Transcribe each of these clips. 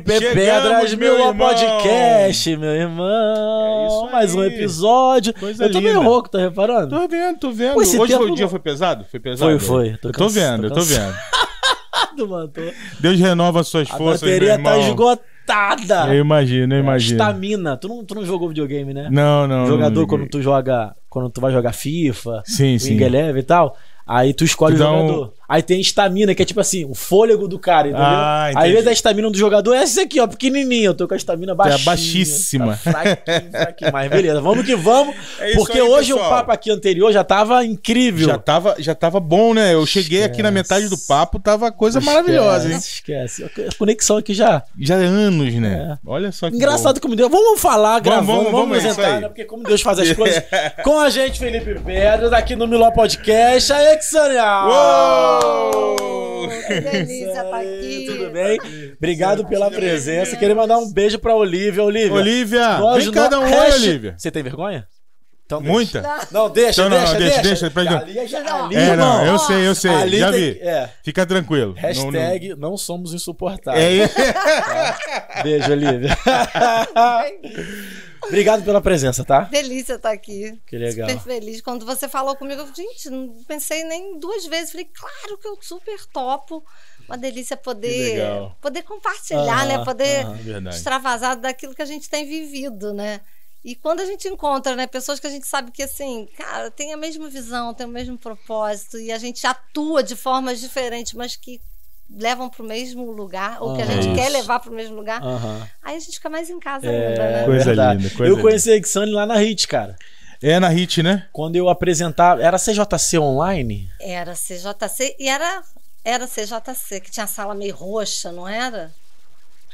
Felipe Chegamos, Pedras, meu irmão. podcast, meu irmão. É isso Mais um aí. episódio. Coisa eu tô meio linda. rouco, tá reparando? Tô vendo, tô vendo. Pô, Hoje tempo foi, o dia foi pesado? Foi pesado? Foi, foi. Tô eu tô vendo, tô cansado. vendo. Mano, tô- Deus renova suas A forças, bateria meu tá irmão. esgotada. Eu imagino, eu imagino. Estamina. Tu não, tu não jogou videogame, né? Não, não. Jogador, não quando tu joga. Quando tu vai jogar FIFA, Sim, sim. Wing Eleven e tal. Aí tu escolhe Tu o dá um- jogador. Aí tem estamina, que é tipo assim, o fôlego do cara, entendeu? Ah. Às vezes a estamina do jogador é essa aqui, ó, pequenininha. Eu tô com a estamina baixinha. baixíssima. Tá fraquinho, fraquinho. Mas beleza, vamos que vamos. É porque aí, hoje pessoal. o papo aqui anterior já tava incrível. Já tava, já tava bom, né? Eu cheguei aqui na Esquece. metade do papo, tava coisa maravilhosa, hein? Esquece. A conexão aqui já. Já é anos, né? Olha só que Engraçado como Deus. Vamos falar, gravando, vamos, vamos, vamos, é isso entrar, aí. né? Porque como Deus faz as coisas. Com a gente, Felipe Pedras, aqui no Miló Podcast. Aí, Xania! Uou! Delícia tá. Tudo bem? Obrigado pela presença. Queria mandar um beijo pra Olivia. Olivia. Olivia, nós vem cada um hashtag- Olivia. Você tem vergonha? Então deixa. Muita? Não, deixa, Não, não, deixa, não, deixa. deixa, deixa, Ali, é já- Não. ali, É, não, eu sei, eu sei. Ali já tem- vi. é. Fica tranquilo. Não- Hashtag não, somos insuportáveis. não- É, Beijo, Olivia. Obrigado pela presença, tá? Delícia tá aqui. Que legal. Super feliz. Quando você falou comigo, eu falei, gente, não pensei nem duas vezes. Falei, claro que eu super topo. Uma delícia poder, poder compartilhar, Aham, né? Poder. Verdade. extravasar daquilo que a gente tem vivido, né? E quando a gente encontra, né, pessoas que a gente sabe que assim, cara, tem a mesma visão, tem o mesmo propósito e a gente atua de formas diferentes, mas que levam para o mesmo lugar ou que a gente quer Isso. levar para o mesmo lugar, Aham. aí a gente fica mais em casa É, ainda, né? Coisa verdade. linda, coisa eu conheci a Exane lá na HIT, cara. É na Hit, né? Quando eu apresentava. Era CJC online? Era CJC e era, era CJC, que tinha a sala meio roxa, não era?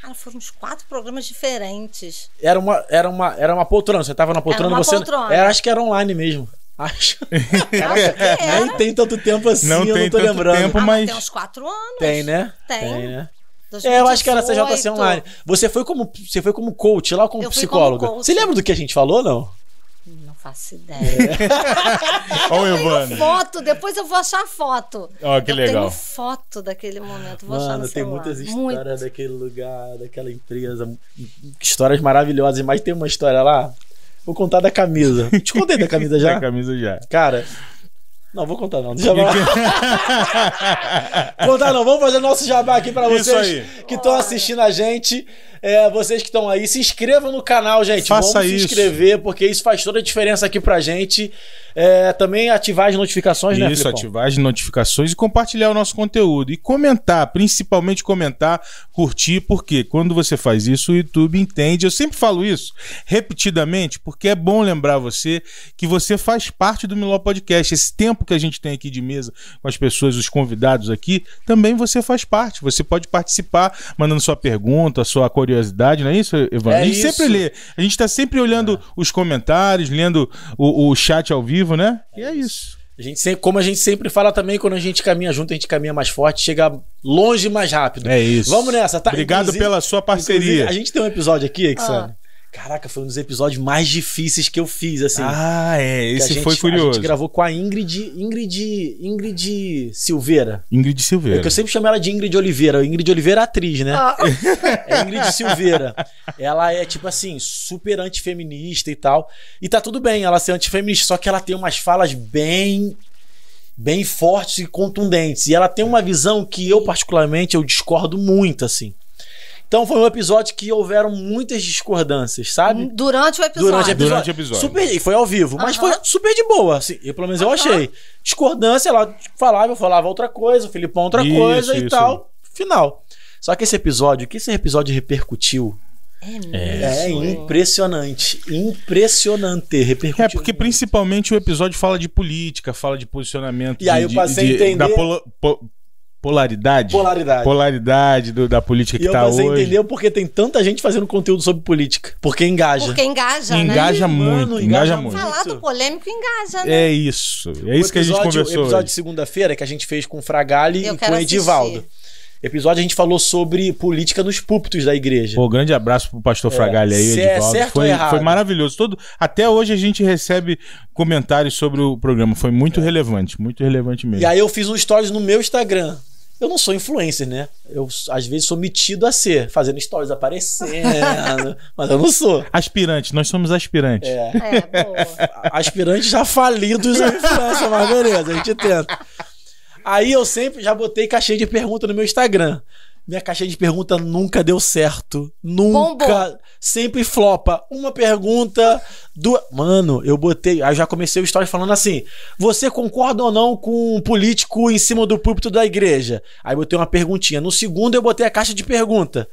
Cara, foram uns quatro programas diferentes. Era uma, era uma, era uma poltrona. Você tava na poltrona uma você. poltrona. Era, acho que era online mesmo. Acho. Acho que era. Nem tem tanto tempo assim, Não eu tem não tô tanto lembrando. tempo. Ah, mas- tem uns quatro anos. Tem, né? Tem. né? É, eu acho que era CJC 2018. online. Você foi como, você foi como coach lá, como Eu fui psicóloga. como coach. Você lembra do que a gente falou, não? Não faço ideia. Olha o Tenho Evandro. foto, depois eu vou achar foto. Ó, que eu legal. tenho foto daquele momento, vou achar no Mano, tem celular. muitas Muito. histórias daquele lugar, daquela empresa. Histórias maravilhosas, mas tem uma história lá. Vou contar da camisa. Te contei da camisa já? camisa já. Cara. Não, vou contar não. Deixa eu contar não. Vamos fazer nosso jabá aqui pra Isso vocês que estão assistindo a gente. É, vocês que estão aí, se inscrevam no canal, gente. Faça Vamos isso. se inscrever, porque isso faz toda a diferença aqui pra gente. É, também ativar as notificações, né, Isso, ativar as notificações e compartilhar o nosso conteúdo. E comentar, principalmente comentar, curtir, porque quando você faz isso, o YouTube entende. Eu sempre falo isso repetidamente, porque é bom lembrar você que você faz parte do Miló Podcast. Esse tempo que a gente tem aqui de mesa com as pessoas, os convidados aqui, também você faz parte. Você pode participar, mandando sua pergunta, sua curiosidade, não é isso, Evandro? É a gente isso. sempre lê. A gente tá sempre olhando os comentários, lendo o, o chat ao vivo, né? E é isso. A gente sempre, como a gente sempre fala também, quando a gente caminha junto, a gente caminha mais forte, chega longe mais rápido. É isso. Vamos nessa, tá? Obrigado Inclusive- pela sua parceria. a gente tem um episódio aqui, Exane. Ah. Caraca, foi um dos episódios mais difíceis que eu fiz, assim. Ah, é. A Esse gente- foi A curioso. gente gravou com a Ingrid, Ingrid, Ingrid Silveira. Ingrid É Silveira. que eu sempre chamo ela de Ingrid Oliveira. Ingrid Oliveira é atriz, né? Ah, É Ingrid Silveira. Ela é, tipo assim, super antifeminista e tal. E tá tudo bem ela ser antifeminista, só que ela tem umas falas bem bem fortes e contundentes. E ela tem uma visão que eu, particularmente, eu discordo muito, assim. Então foi um episódio que houveram muitas discordâncias, sabe? durante o episódio. Durante o episódio. Durante o episódio. Super, e foi ao vivo, mas Aham. foi super de boa. Assim, eu, pelo menos eu achei. Discordância, ela falava, eu falava outra coisa, o Filipão outra Isso, coisa e isso tal. Final. Só que esse episódio, que esse episódio repercutiu É mesmo. É impressionante. Impressionante. Repercutiu. É, porque principalmente o episódio fala de política, fala de posicionamento. E aí de- eu passei de- a entender- Da polo- po- polaridade. Polaridade. Polaridade do- da política E que eu tá você hoje. entendeu porque tem tanta gente fazendo conteúdo sobre política. Porque engaja. Porque engaja, Engaja né? muito, Mano, engaja engaja muito. Falar do polêmico engaja, né? É isso. É isso O que a gente conversou. O episódio hoje. de segunda-feira que a gente fez com o Fragali Eu e com o Edivaldo. assistir. Episódio a gente falou sobre política nos púlpitos da igreja. Pô, grande abraço pro pastor Fragalha aí, é Edivaldo. certo ou foi, errado? foi maravilhoso. Todo, até hoje a gente recebe comentários sobre o programa. Foi muito relevante, muito relevante mesmo. E aí eu fiz um stories no meu Instagram. Eu não sou influencer, né? Eu às vezes sou metido a ser, fazendo stories aparecendo, mas eu não sou. Aspirante, nós somos aspirantes. É, É, boa. aspirantes já falidos a influência, mas beleza, a gente tenta. Aí eu sempre já botei caixinha de pergunta no meu Instagram. Minha caixinha de pergunta nunca deu certo. Nunca. Bombou. Sempre flopa. Uma pergunta, duas. Mano, eu botei. Aí eu já comecei o story falando assim: Você concorda ou não com um político em cima do púlpito da igreja? Aí botei uma perguntinha. No segundo, eu botei a caixa de pergunta.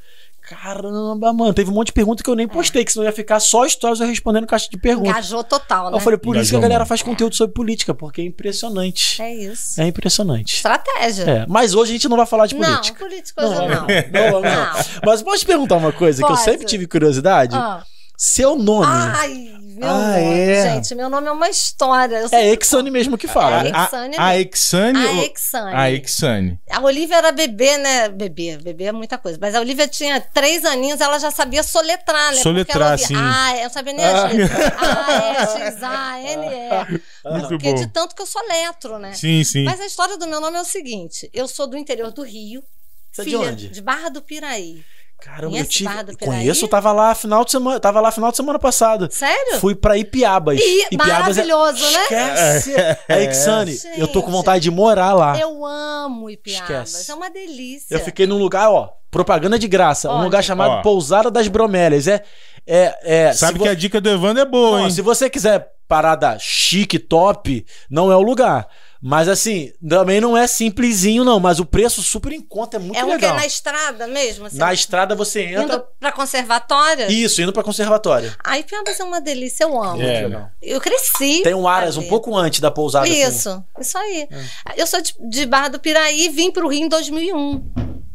Caramba, mano, teve um monte de pergunta que eu nem postei, que senão ia ficar só stories eu respondendo caixa de pergunta. Engajou total, né? Eu falei, por isso que a Engajou galera faz conteúdo sobre política, porque é impressionante. É isso. É impressionante. Estratégia. É, mas hoje a gente não vai falar de não, política. política hoje não. não, não, não. Não. Mas posso te perguntar uma coisa que eu sempre tive curiosidade? Ah. Seu nome Ai, meu Ah, nome. é? Gente, meu nome é uma história. Eu é Exane mesmo que fala, É? A, Exane a Exane. A Exane. A Exane. A Olivia era bebê, né? Bebê, bebê é muita coisa. Mas a Olivia tinha três aninhos, ela já sabia soletrar, né? Soletrar, Porque ela ouvia, sim. Ah, eu não sabia nem Ah. as letras. A, E, X, A, N, E. Muito Porque bom. de tanto que eu soletro, né? Sim, sim. Mas a história do meu nome é o seguinte: eu sou do interior do Rio. Você é de filha onde? De Barra do Piraí. Caramba, eu tive. Piraí? Conheço, eu tava lá final de semana, tava lá final de semana passada. Sério? Fui pra Ipiabas. Ih, Ipiabas é- maravilhoso, né? Esquece. É Exane. Gente. Eu tô com vontade de morar lá. Eu amo Ipiabas. Esquece. É uma delícia. Eu fiquei num lugar, ó, propaganda de graça, um lugar chamado Ó. Pousada das Bromélias. É, é, é Sabe que vo- a dica do Evandro é boa, Não, hein? se você quiser parada chique, top, não é o lugar. Mas assim, também não é simplesinho, não. Mas o preço super em conta é muito é um que é legal. na estrada mesmo? Assim, Na estrada você entra. Indo pra conservatória? Isso, indo pra conservatório. Ai, Ipiabas é uma delícia, eu amo. É. Legal. Eu cresci. Tem um Aras um pouco antes da pousada. assim. Isso, isso aí. Eu sou de, de Barra do Piraí e vim pro Rio em 2001.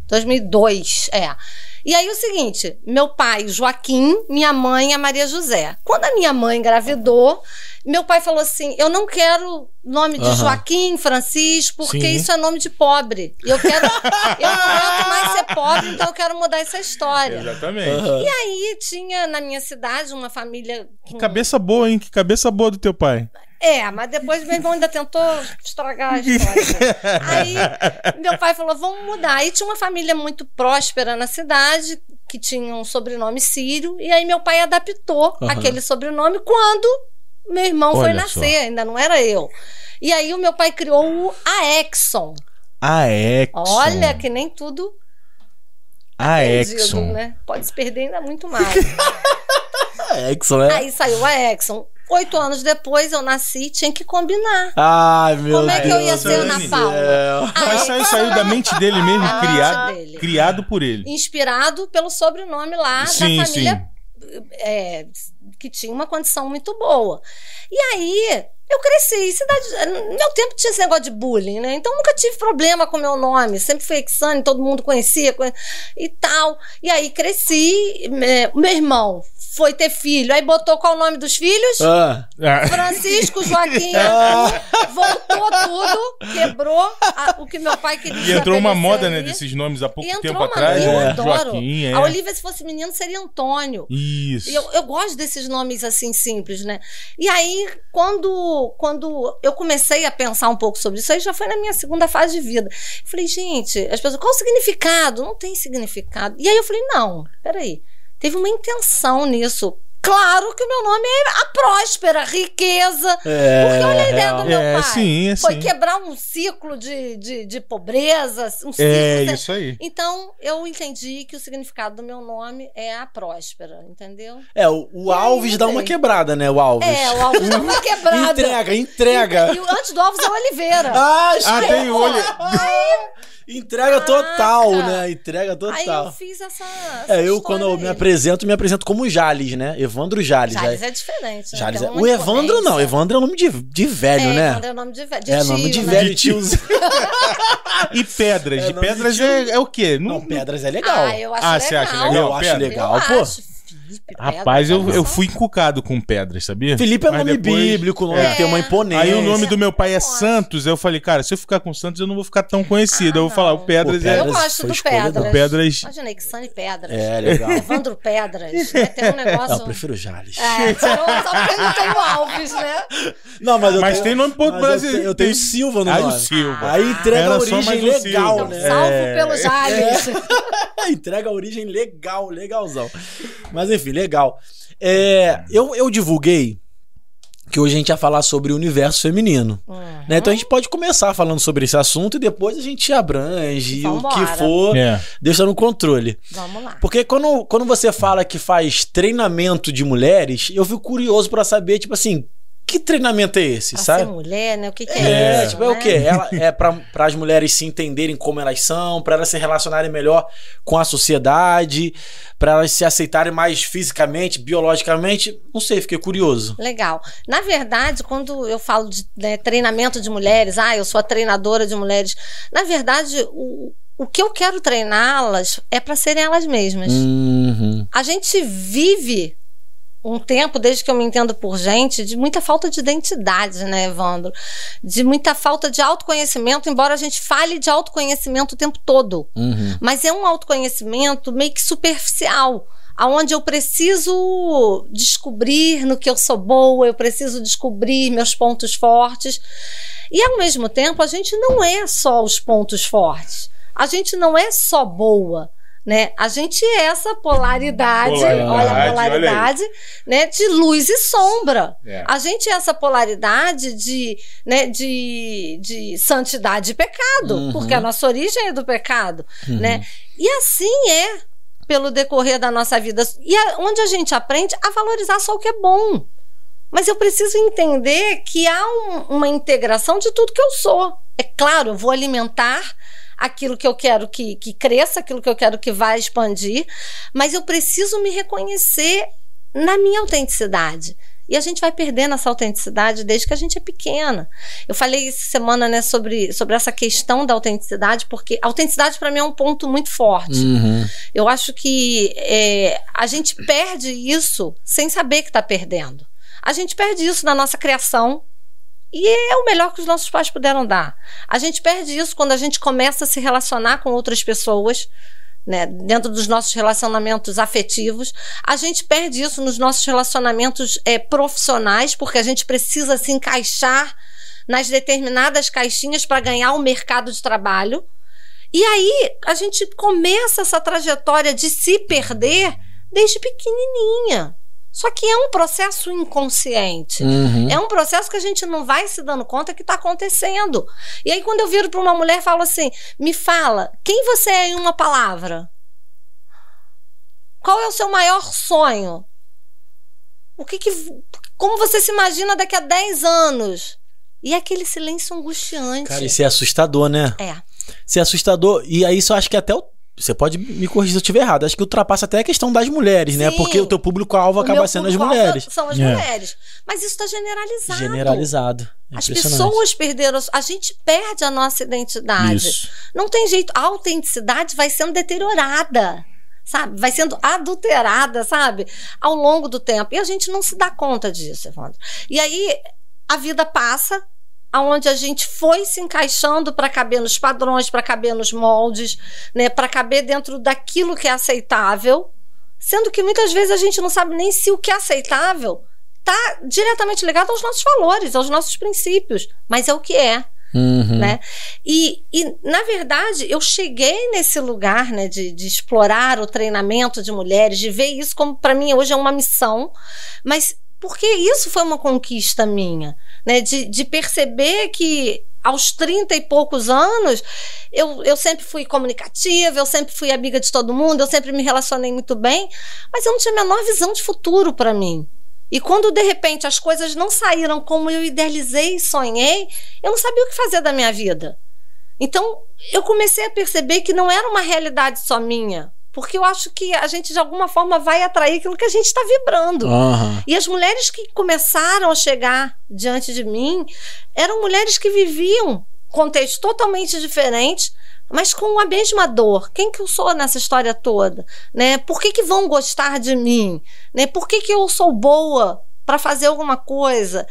2002, é. E aí o seguinte, meu pai, Joaquim, minha mãe, a Maria José. Quando a minha mãe engravidou, meu pai falou assim: "Eu não quero nome de. Joaquim, Francisco, porque Sim. isso é nome de pobre. Eu quero eu não aguento mais ser pobre, então eu quero mudar essa história". Exatamente. E aí tinha na minha cidade uma família Que com cabeça boa, hein? Que cabeça boa do teu pai. é, mas depois meu irmão ainda tentou estragar a história. Aí meu pai falou: vamos mudar. Aí tinha uma família muito próspera na cidade, que tinha um sobrenome sírio, e aí meu pai adaptou Aham. aquele sobrenome quando meu irmão foi Olha nascer, ainda não era eu. E aí o meu pai criou o Aexon. A Exxon. Olha que nem tudo A perdido, Exxon. né? Pode se perder ainda muito mais. Exxon, é. aí saiu a Exxon. Oito anos depois eu nasci, tinha que combinar. Ai, meu Como é que eu ia Deus ser Ana céu. Paula? Mas Aí- saiu, saiu da mente dele mesmo, criado, dele. criado por ele. inspirado pelo sobrenome lá Sim, da família é, que tinha uma condição muito boa. E aí eu cresci. Cidade, no meu tempo tinha esse negócio de bullying, né? Então nunca tive problema com meu nome. Sempre fui Exane, todo mundo conhecia conhe- e tal. E aí cresci. é, Meu irmão foi ter filho. Aí botou qual o nome dos filhos? Ah, Ah, Francisco Joaquim Arthur, voltou tudo, quebrou a- o que meu pai queria. E entrou uma moda, né, ali. desses nomes há pouco tempo uma- atrás. eu né? adoro. Joaquim, é. A Olivia, se fosse menino, seria Antônio. Isso. E Eu, eu gosto desses nomes assim simples, né? E aí, quando, quando eu comecei a pensar um pouco sobre isso, aí já foi na minha segunda fase de vida. Falei, gente, as pessoas, qual o significado? Não tem significado. E aí eu falei, não, peraí. Teve uma intenção nisso. Claro que o meu nome é a próspera, riqueza. É, Porque olha a ideia real. do meu É, pai. sim, é Foi sim. quebrar um ciclo de, de, de pobreza, um ciclo. É de- isso aí. Então, eu entendi que o significado do meu nome é a próspera, entendeu? É, o, o E aí, Alves dá uma quebrada, né? O Alves. É, o Alves dá uma quebrada. Entrega, entrega. E, o antes do Alves é o Oliveira. Ah, Ah, tem o. Entrega total, Caraca. né? Entrega Aí total. eu fiz essa. essa É, eu quando eu me aí. apresento, me apresento como Jales, né? Evandro Jales. Jales é. é diferente. Né? Jales é- O Evandro não. Evandro é nome de, de velho, é, né? Evandro é nome de velho. De é, tio, nome de né? velho, De tio. tiozinho. E pedras. É, de de pedras tio. é, é o quê? Não, Pedras é legal. Ah, eu acho Ah, legal. você acha legal? Eu acho Pedra? legal, Eu pô. acho. Rapaz, eu, eu nossa. fui encucado com pedras, sabia? Felipe é Mas nome depois- bíblico, nome É. que tem uma imponência. Aí o nome do meu pai é Nossa. Santos, eu falei, cara, se eu ficar com Santos, eu não vou ficar tão conhecido. Ah, eu vou falar, o não. Pedras Pô, é. Eu Pedras gosto foi do escolha Pedras. do Pedras. Imaginei que Sunny Pedras. É, legal. Evandro Pedras. né? Tem um negócio. Não, eu prefiro Jales. É, tirou só porque não tem o Alves, né? Não, mas eu Mas tenho, tem nome mas eu brasileiro. tenho- Eu tenho Tem- Silva no Ah, o nome. Silva. Aí entrega Era a só mais origem um legal, Silva. né? Salvo É. pelo Jales. entrega a origem legal, legalzão. Mas legal. É, eu, eu divulguei que hoje a gente ia falar sobre o universo feminino. Uhum. né? Então a gente pode começar falando sobre esse assunto e depois a gente abrange e o que for, É. deixa no controle. Vamos lá. Porque quando, quando você fala que faz treinamento de mulheres, eu fico curioso pra saber, tipo assim, que treinamento é esse, Pra sabe? ser mulher, né? O que, que É, é, isso? tipo, é o né? quê? Ela, é para as mulheres se entenderem como elas são, pra elas se relacionarem melhor com a sociedade, pra elas se aceitarem mais fisicamente, biologicamente. Não sei, fiquei curioso. Legal. Na verdade, quando eu falo de né, treinamento de mulheres, ah, eu sou a treinadora de mulheres. Na verdade, o, o que eu quero treiná-las é para serem elas mesmas. Uhum. A gente vive um tempo, desde que eu me entendo por gente, de muita falta de identidade, né, Evandro? De muita falta de autoconhecimento, embora a gente fale de autoconhecimento o tempo todo. Uhum. Mas é um autoconhecimento meio que superficial, aonde eu preciso descobrir no que eu sou boa, eu preciso descobrir meus pontos fortes. E ao mesmo tempo, a gente não é só os pontos fortes. A gente não é só boa. Né? A gente é essa polaridade, Polaridade, olha a olha polaridade, né? De luz e sombra. É. A gente é essa polaridade de, né, de, de santidade e pecado, Uhum. porque a nossa origem é do pecado, Uhum. né? E assim é pelo decorrer da nossa vida. E é onde a gente aprende a valorizar só o que é bom. Mas eu preciso entender que há um- uma integração de tudo que eu sou. É claro, eu vou alimentar aquilo que eu quero que, que cresça, aquilo que eu quero que vá expandir, mas eu preciso me reconhecer na minha autenticidade. E a gente vai perdendo essa autenticidade desde que a gente é pequena. Eu falei essa semana né, sobre, sobre essa questão da autenticidade, porque a autenticidade para mim é um ponto muito forte. Uhum. Eu acho que é, a gente perde isso sem saber que está perdendo. A gente perde isso na nossa criação. E é o melhor que os nossos pais puderam dar. A gente perde isso quando a gente começa a se relacionar com outras pessoas, né, dentro dos nossos relacionamentos afetivos. A gente perde isso nos nossos relacionamentos é, profissionais, porque a gente precisa se encaixar nas determinadas caixinhas para ganhar o mercado de trabalho. E aí a gente começa essa trajetória de se perder desde pequenininha. Só que é um processo inconsciente. Uhum. É um processo que a gente não vai se dando conta que está acontecendo. E aí, quando eu viro para uma mulher falo assim: me fala, quem você é em uma palavra? Qual é o seu maior sonho? O que, que como você se imagina daqui a 10 anos? E é aquele silêncio angustiante. Cara, isso é assustador, né? É. Isso é assustador. E aí isso eu acho que até o. Você pode me corrigir se eu estiver errado. Acho que ultrapassa até a questão das mulheres, né? Sim. Porque o teu público-alvo O acaba sendo as mulheres. São as É. mulheres. Mas isso está generalizado. Generalizado. É As pessoas perderam. A gente perde a nossa identidade. Isso. Não tem jeito. A autenticidade vai sendo deteriorada. Sabe? Vai sendo adulterada, sabe? Ao longo do tempo. E a gente não se dá conta disso, Evandro. E aí a vida passa, aonde a gente foi se encaixando para caber nos padrões, para caber nos moldes, né? Para caber dentro daquilo que é aceitável. Sendo que muitas vezes a gente não sabe nem se o que é aceitável está diretamente ligado aos nossos valores, aos nossos princípios. Mas é o que é. Uhum. né? E, e, na verdade, eu cheguei nesse lugar, né, de, de explorar o treinamento de mulheres, de ver isso como, para mim, hoje é uma missão, mas porque isso foi uma conquista minha, né, de, de perceber que aos 30 e poucos anos, eu, eu sempre fui comunicativa, eu sempre fui amiga de todo mundo, eu sempre me relacionei muito bem, mas eu não tinha a menor visão de futuro para mim. E quando de repente as coisas não saíram como eu idealizei e sonhei, eu não sabia o que fazer da minha vida. Então eu comecei a perceber que não era uma realidade só minha. Porque eu acho que a gente de alguma forma vai atrair aquilo que a gente está vibrando. Uhum. E as mulheres que começaram a chegar diante de mim eram mulheres que viviam contextos totalmente diferentes, mas com a mesma dor. Quem que eu sou nessa história toda? Né? Por que, que vão gostar de mim? Né? Por que, que eu sou boa para fazer alguma coisa?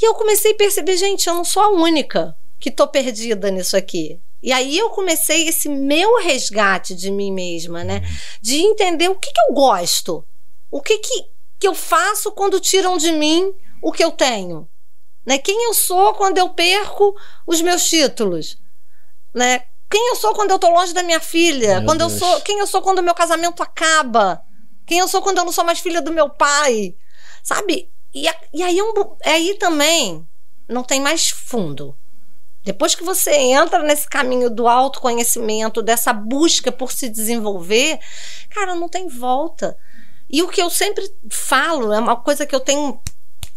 E eu comecei a perceber, gente, eu não sou a única que tô perdida nisso aqui. E aí eu comecei esse meu resgate de mim mesma, né? De entender o que, que eu gosto, o que, que, que eu faço quando tiram de mim o que eu tenho, né? Quem eu sou quando eu perco os meus títulos, né? Quem eu sou quando eu tô longe da minha filha? Meu quando Deus. eu sou, quem eu sou quando o meu casamento acaba? Quem eu sou quando eu não sou mais filha do meu pai? Sabe? E, e aí, é um bu- aí também não tem mais fundo. Depois que você entra nesse caminho do autoconhecimento, dessa busca por se desenvolver, cara, não tem volta. E o que eu sempre falo, é uma coisa que eu tenho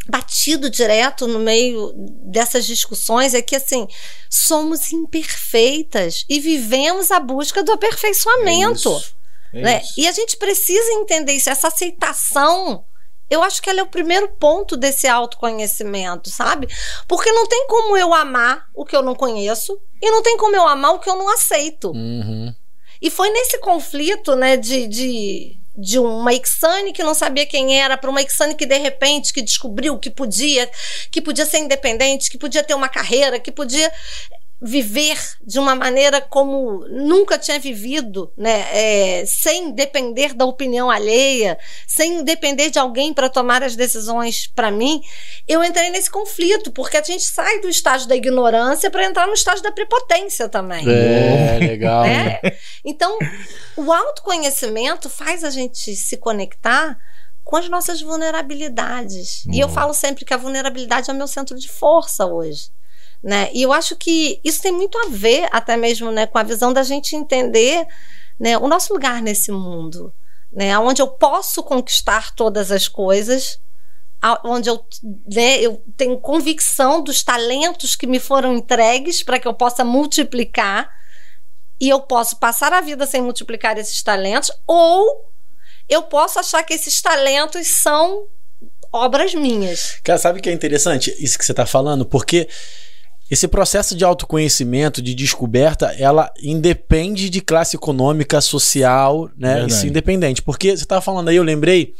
batido direto no meio dessas discussões, é que assim, somos imperfeitas e vivemos a busca do aperfeiçoamento isso. É né? E a gente precisa entender isso, essa aceitação. Eu acho que ela é o primeiro ponto desse autoconhecimento, sabe? Porque não tem como eu amar o que eu não conheço e não tem como eu amar o que eu não aceito. Uhum. E foi nesse conflito, né, de, de, de uma Ixane que não sabia quem era, para uma Ixane que de repente que descobriu que podia, que podia ser independente, que podia ter uma carreira, que podia viver de uma maneira como nunca tinha vivido, né, é, sem depender da opinião alheia, sem depender de alguém para tomar as decisões para mim, eu entrei nesse conflito porque a gente sai do estágio da ignorância para entrar no estágio da prepotência também. É, legal. né? Então, o autoconhecimento faz a gente se conectar com as nossas vulnerabilidades. E eu falo sempre que a vulnerabilidade é o meu centro de força hoje. Né? E eu acho que isso tem muito a ver, até mesmo né, com a visão da gente entender né, o nosso lugar nesse mundo. Né? Onde eu posso conquistar todas as coisas, onde eu, né, eu tenho convicção dos talentos que me foram entregues para que eu possa multiplicar e eu posso passar a vida sem multiplicar esses talentos, ou eu posso achar que esses talentos são obras minhas. Cara, sabe o que é interessante? Isso que você tá falando? Porque esse processo de autoconhecimento, de descoberta, ela independe de classe econômica, social, né? Verdade. Isso independente. Porque você tava falando aí, eu lembrei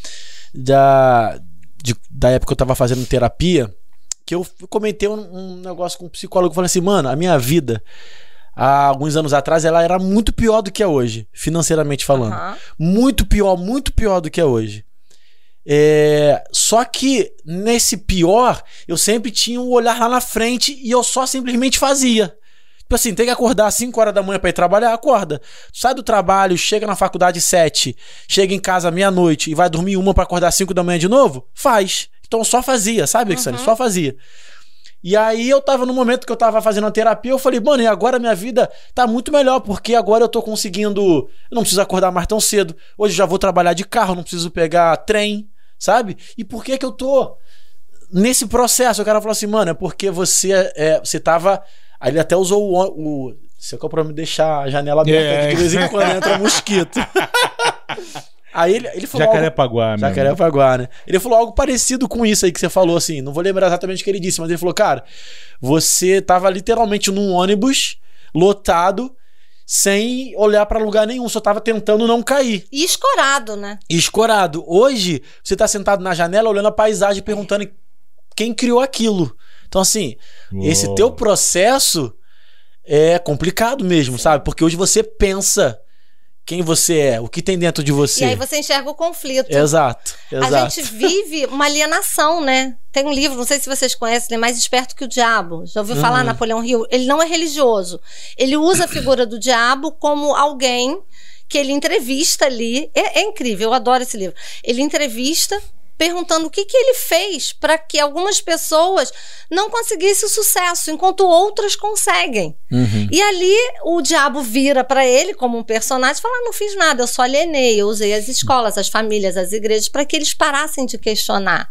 da, de- da época que eu tava fazendo terapia, que eu comentei um, um negócio com um psicólogo, falei assim, mano, a minha vida, há alguns anos atrás, ela era muito pior do que é hoje, financeiramente falando Aham. muito pior, muito pior do que é hoje. É, só que nesse pior, eu sempre tinha um olhar lá na frente e eu só simplesmente fazia. Tipo assim, tem que acordar às 5 horas da manhã pra ir trabalhar, acorda. Sai do trabalho, chega na faculdade 7, chega em casa meia-noite e vai dormir uma pra acordar às 5 da manhã de novo? Faz. Então eu só fazia, sabe, Alexandre? Só fazia. E aí eu tava no momento que eu tava fazendo a terapia, eu falei, mano, e agora minha vida tá muito melhor, porque agora eu tô conseguindo. Eu não preciso acordar mais tão cedo. Hoje eu já vou trabalhar de carro, não preciso pegar trem, sabe? E por que que eu tô nesse processo? O cara falou assim, mano, é porque você é, você tava. Aí ele até usou o. o você que é pra me deixar a janela aberta É. de vez em quando entra mosquito. aí ele, ele falou. Jacarepaguá, meu. Jacarepaguá, né? Ele falou algo parecido com isso aí que você falou, assim. Não vou lembrar exatamente o que ele disse, mas ele falou, cara, você tava literalmente num ônibus lotado, sem olhar pra lugar nenhum, só tava tentando não cair. E escorado, né? E escorado. Hoje, você tá sentado na janela olhando a paisagem, perguntando quem criou aquilo. Então, assim, esse Uou. teu processo é complicado mesmo, sabe? Porque hoje você pensa quem você é, o que tem dentro de você. E aí você enxerga o conflito. Exato, exato. A gente vive uma alienação, né? Tem um livro, não sei se vocês conhecem, ele é Mais Esperto que o Diabo. Já ouviu falar, Uhum. Napoleão Hill? Ele não é religioso. Ele usa a figura do diabo como alguém que ele entrevista ali. É, é incrível, eu adoro esse livro. Ele entrevista perguntando o que, que ele fez para que algumas pessoas não conseguissem sucesso, enquanto outras conseguem. Uhum. E ali o diabo vira para ele como um personagem e fala: "Ah, não fiz nada, eu só alienei, eu usei as escolas, as famílias, as igrejas para que eles parassem de questionar,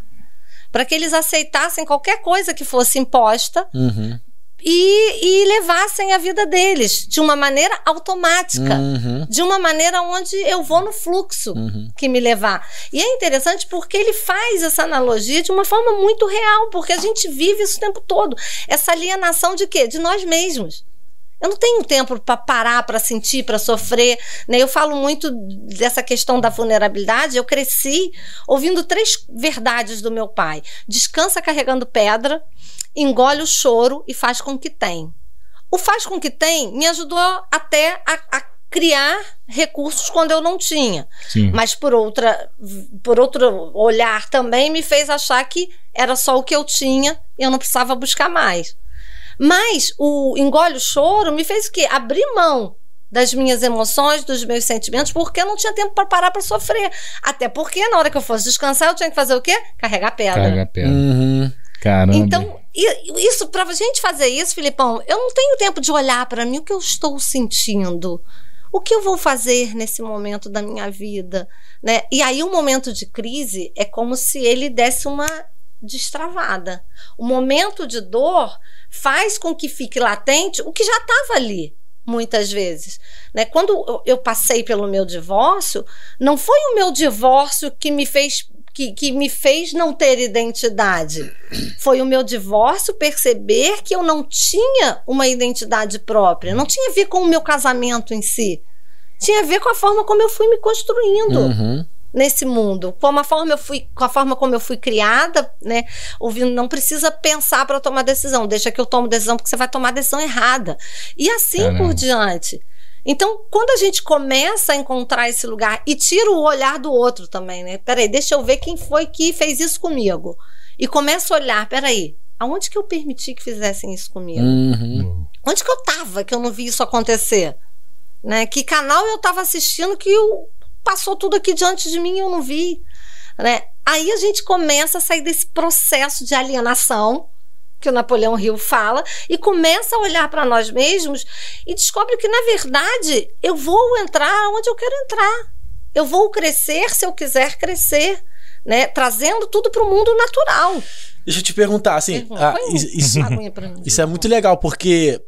para que eles aceitassem qualquer coisa que fosse imposta Uhum. E, e levassem a vida deles de uma maneira automática. Uhum. De uma maneira onde eu vou no fluxo Uhum. que me levar. E é interessante porque ele faz essa analogia de uma forma muito real, porque a gente vive isso o tempo todo. Essa alienação de quê? De nós mesmos. Eu não tenho tempo para parar, para sentir, para sofrer. Né? Eu falo muito dessa questão da vulnerabilidade. Eu cresci ouvindo três verdades do meu pai: descansa carregando pedra, engole o choro e faz com que tem. O faz com que tem me ajudou até a, a criar recursos quando eu não tinha. Sim. Mas por outra, por outro olhar também me fez achar que era só o que eu tinha e eu não precisava buscar mais. Mas o engole o choro me fez o quê? Abrir mão das minhas emoções, dos meus sentimentos, porque eu não tinha tempo para parar para sofrer. Até porque na hora que eu fosse descansar, eu tinha que fazer o quê? Carregar pedra. Carga a pedra. Uhum. Caramba. Então, e- isso pra gente fazer isso, Filipão, eu não tenho tempo de olhar para mim o que eu estou sentindo. O que eu vou fazer nesse momento da minha vida, né? E aí o momento de crise é como se ele desse uma destravada. O momento de dor faz com que fique latente o que já estava ali, muitas vezes. Né? Quando eu passei pelo meu divórcio, não foi o meu divórcio que me fez que, que me fez não ter identidade. Foi o meu divórcio perceber que eu não tinha uma identidade própria. Não tinha a ver com o meu casamento em si. Tinha a ver com a forma como eu fui me construindo Uhum. nesse mundo, com a forma eu fui, com a forma como eu fui criada, né? Ouvindo, não precisa pensar para tomar decisão, deixa que eu tomo decisão porque você vai tomar decisão errada. E assim Caramba. por diante. Então, quando a gente começa a encontrar esse lugar e tira o olhar do outro também, né? Peraí, deixa eu ver quem foi que fez isso comigo. E começa a olhar, peraí, aonde que eu permiti que fizessem isso comigo? Uhum. Onde que eu tava que eu não vi isso acontecer? Né? Que canal eu tava assistindo que eu- passou tudo aqui diante de mim e eu não vi? Né? Aí a gente começa a sair desse processo de alienação que o Napoleão Hill fala e começa a olhar para nós mesmos e descobre que na verdade eu vou entrar onde eu quero entrar. Eu vou crescer se eu quiser crescer, né? Trazendo tudo para o mundo natural. Deixa eu te perguntar, assim, ah, isso, isso- é muito legal, porque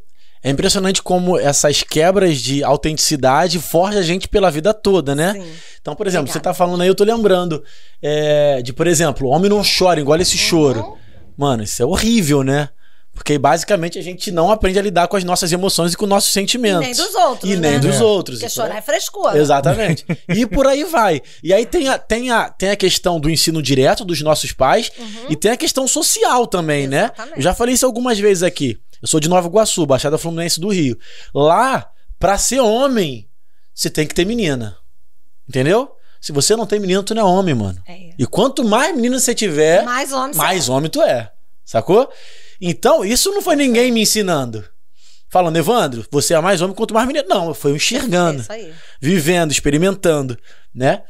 é impressionante como essas quebras de autenticidade forjam a gente pela vida toda, né? Sim. Então, por exemplo, Obrigada. você tá falando aí, eu tô lembrando é, de, por exemplo, homem não chora, igual esse choro. Uhum. Mano, isso é horrível, né? Porque basicamente a gente não aprende a lidar com as nossas emoções e com nossos E sentimentos. nem dos outros, E nem né? dos É. outros. Porque E por aí- chorar é frescura. Exatamente. e por aí vai. E aí tem a, tem, a, tem a questão do ensino direto dos nossos pais e tem a questão social também, né? Uhum. Exatamente. Eu já falei isso algumas vezes aqui. Eu sou de Nova Iguaçu, Baixada Fluminense do Rio. Lá, pra ser homem, você tem que ter menina. Entendeu? Se você não tem menino, tu não é homem, mano. É. E quanto mais menino você tiver, Mais homens mais homem tu é. Sacou? Então, isso não foi ninguém me ensinando. Falando, Evandro, você é mais homem quanto mais menino. Não, eu É enxergando isso aí. vivendo, experimentando, né?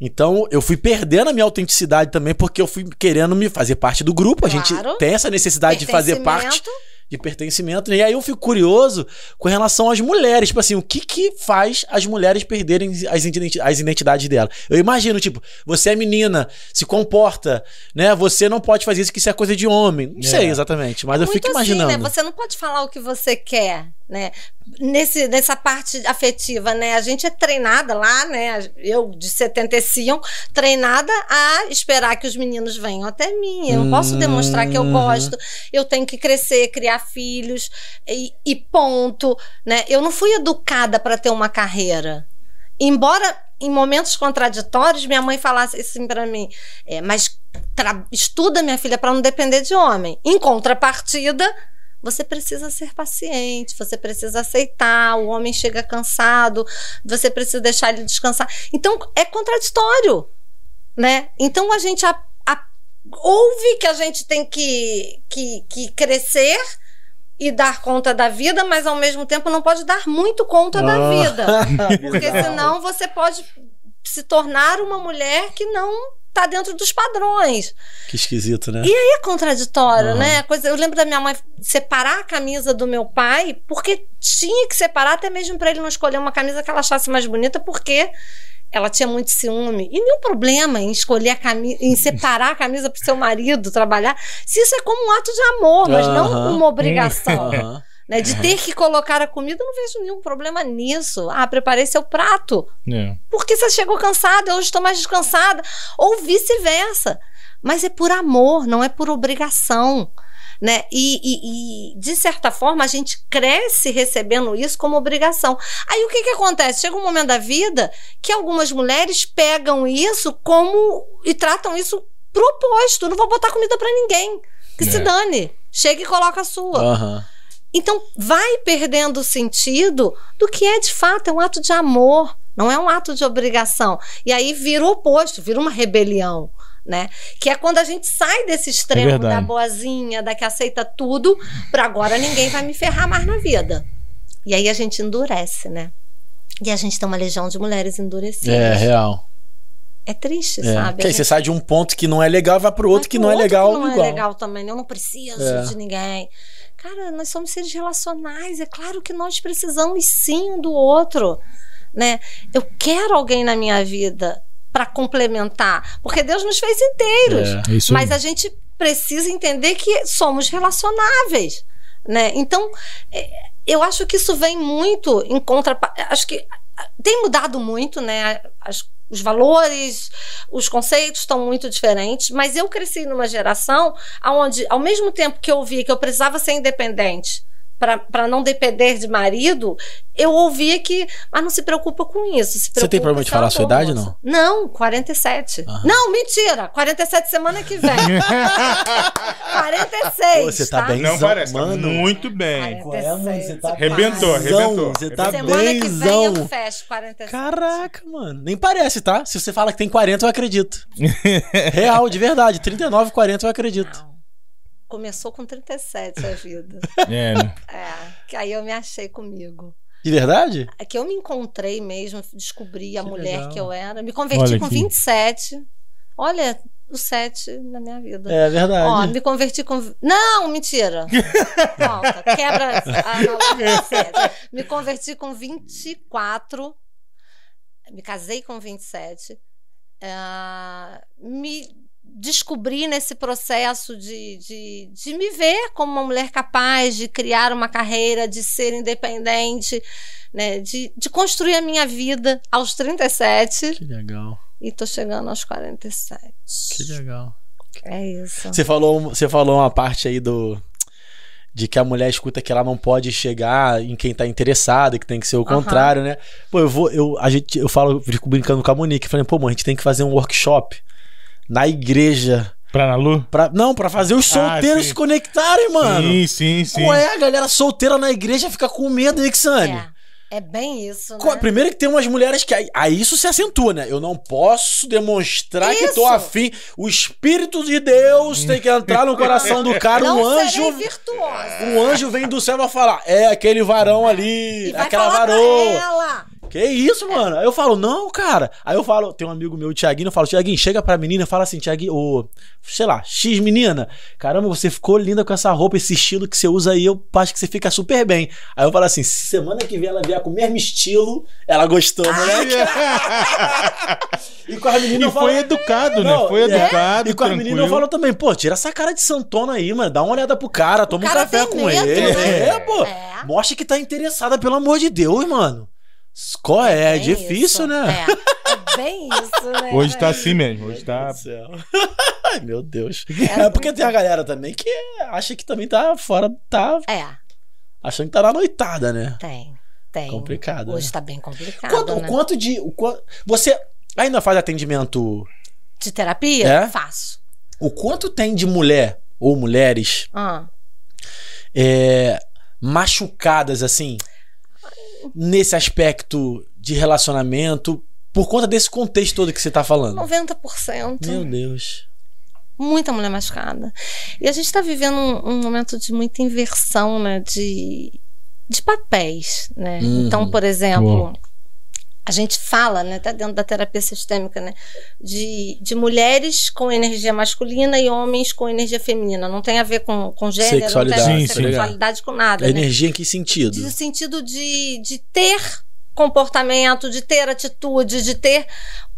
Então eu fui perdendo a minha autenticidade também porque eu fui querendo me fazer parte do grupo. A gente Claro. tem essa necessidade de fazer parte. De pertencimento. né? E aí eu fico curioso com relação às mulheres. Tipo assim, o que que faz as mulheres perderem as, identi- as identidades dela? Eu imagino, tipo, você é menina, se comporta, né? Você não pode fazer isso que isso é coisa de homem. Não É. sei exatamente, mas eu Muito fico assim, imaginando. né? Você não pode falar o que você quer, né? Nesse, nessa parte afetiva, né? A gente é treinada lá, né? Eu, de 75, treinada a esperar que os meninos venham até mim. Eu não posso demonstrar que eu Uhum. gosto. Eu tenho que crescer, criar filhos e, e ponto, né? Eu não fui educada para ter uma carreira. Embora em momentos contraditórios minha mãe falasse assim para mim, é, mas estuda minha filha para não depender de homem. Em contrapartida, Você precisa ser paciente, você precisa aceitar. O homem chega cansado, você precisa deixar ele descansar. Então é contraditório, né? Então a gente a, a, ouve que a gente tem que, que, que crescer e dar conta da vida, mas ao mesmo tempo não pode dar muito conta da Ah. vida. Porque senão você pode se tornar uma mulher que não tá dentro dos padrões. Que esquisito, né? E aí é contraditório, Aham. né? Coisa, eu lembro da minha mãe separar a camisa do meu pai, porque tinha que separar até mesmo para ele não escolher uma camisa que ela achasse mais bonita, porque ela tinha muito ciúme. E nenhum problema em escolher a camisa, em separar a camisa pro seu marido trabalhar, se isso é como um ato de amor, mas Aham. não uma obrigação. Aham. né? De ter que colocar a comida, eu não vejo nenhum problema nisso. Ah, preparei seu prato. É. Porque você chegou cansada, hoje estou mais descansada. Ou vice-versa. Mas é por amor, não é por obrigação. Né? E, e- e, de certa forma, a gente cresce recebendo isso como obrigação. Aí o que, que acontece? Chega um momento da vida que algumas mulheres pegam isso como. e tratam isso proposto. Não vou botar comida para ninguém. Que se É. dane. Chega e coloca a sua. Aham. Então, vai perdendo o sentido do que é de fato, é um ato de amor, não é um ato de obrigação. E aí vira o oposto, vira uma rebelião, né? Que é quando a gente sai desse extremo verdade. da boazinha, da que aceita tudo, para agora ninguém vai me ferrar mais na vida. E aí a gente endurece, né? E a gente tem uma legião de mulheres endurecidas. É, real. É triste, É. sabe? Porque aí você sai de um ponto que não é legal e vai pro outro Vai que não é outro legal que não igual. é legal também. né? Eu não preciso É. de ninguém. Cara, nós somos seres relacionais. É claro que nós precisamos sim um do outro, né? Eu quero alguém na minha vida para complementar, porque Deus nos fez inteiros. É. É Mas a gente precisa entender que somos relacionáveis, né? Então, é, eu acho que isso vem muito em contra. Acho que tem mudado muito, né? As- os valores, os conceitos estão muito diferentes, mas eu cresci numa geração onde, ao mesmo tempo que eu ouvia que eu precisava ser independente para não depender de marido, eu ouvia que, mas não se preocupa com isso. se Você tem preocupa problema de falar a sua idade, moço. Não, 47. Aham. Não, mentira. 47 semana que vem. 46. Pô, você tá bem Não parece, tá mano. muito bem. Cara, Qual é, mano? Você tá Arrebentou, benzão, arrebentou. Você tá Semana que vem benzão. eu fecho 47. Caraca, mano. Nem parece, tá? Se você fala que tem 40, eu acredito. Real, de verdade. 39, 40, eu acredito. Não. Começou com 37 a vida. É, né? É, que aí eu me achei comigo. De verdade? É que eu me encontrei mesmo, descobri a Que mulher legal. que eu era. Me converti Olha com aqui. 27. Olha, o 7 na minha vida. É Ó, verdade. me converti com. Não, mentira! Volta, quebra a analogia. Me converti com 24. Me casei com 27. Ah, me descobri nesse processo de, de, de me ver como uma mulher capaz de criar uma carreira, de ser independente, né, de, de construir a minha vida aos 37 Que legal. e tô chegando aos 47. Que legal. É isso. Você falou, você falou uma parte aí do. De que a mulher escuta que ela não pode chegar em quem tá interessado, que tem que ser o Aham. contrário, né? Pô, eu vou. Eu, a gente, eu falo, eu fico brincando com a Monique, falei, pô, mano, a gente tem que fazer um workshop na igreja. Pra Nalu? Pra, não, pra fazer os Ah, solteiros sim. se conectarem, mano. Sim, sim, sim. Ué, a galera solteira na igreja fica com medo, Ixane. É, é bem isso, né? Primeiro que tem umas mulheres que aí, aí isso se acentua, né? Eu não posso demonstrar que tô Isso. afim. O Espírito de Deus tem que entrar no coração do cara. Não um anjo. virtuosa. Um anjo vem do céu e vai falar: é aquele varão ali, E vai aquela falar pra varoa. Que isso, mano? Aí eu falo, não, cara. Aí eu falo, tem um amigo meu, o Tiaguinho, eu falo, Tiaguinho, chega pra menina e fala assim, Tiaguinho, ô, sei lá, X menina, caramba, você ficou linda com essa roupa, esse estilo que você usa aí, eu acho que você fica super bem. Aí eu falo assim, se semana que vem ela vier com o mesmo estilo, ela gostou, moleque. E com as meninas eu falo, foi educado, né? Não, Foi é. educado, E com as tranquilo. meninas eu falo também, pô, tira essa cara de santona aí, mano. Dá uma olhada pro cara, toma um cara café tem com medo, ele. né? É, pô. É. Mostra que tá interessada, pelo amor de Deus, mano. Qual é? É bem difícil, isso. né? É, é bem isso, né? Hoje tá assim mesmo. Hoje tá. Ai, meu Deus. É porque tem a galera também que acha que também tá fora, tá É, achando que tá na noitada, né? tem. Tem. Complicado, Hoje né? tá bem complicado. Quanto, né? quanto de. o você ainda faz atendimento? De terapia? É? Faço. O quanto tem de mulher ou mulheres Ah, é, machucadas, assim, nesse aspecto de relacionamento, por conta desse contexto todo que você tá falando? 90%. Meu Deus. Muita mulher machucada. E a gente está vivendo um, um momento de muita inversão, né? De, de papéis, né? Uhum. Então, por exemplo, Pô. A gente fala, né? Até dentro da terapia sistêmica, né? De, de mulheres com energia masculina e homens com energia feminina. Não tem a ver com, com gênero, Sexualidade. não tem a ver com sim. sexualidade, com nada. A né? energia em que sentido? No sentido de, de ter comportamento, de ter atitude, de ter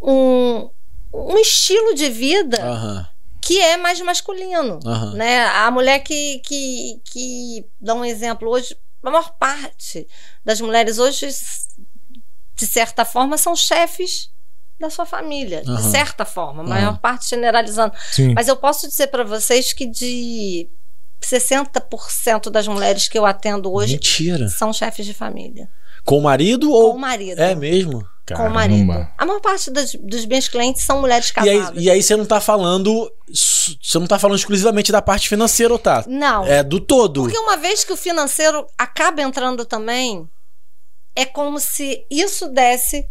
um, um estilo de vida Aham, que é mais masculino. aham. Né? A mulher que, que, que dá um exemplo hoje, a maior parte das mulheres hoje, de certa forma, são chefes da sua família. De Aham. certa forma, a maior parte generalizando. Sim. Mas eu posso dizer para vocês que de 60% das mulheres que eu atendo hoje Mentira. são chefes de família. Com o marido Com ou. o marido. É mesmo? Com o marido. A maior parte das- dos meus clientes são mulheres E aí, casadas. e aí você não tá falando. Você não tá falando exclusivamente da parte financeira, tá? Não. É do todo. Porque uma vez que o financeiro acaba entrando também, é como se isso desse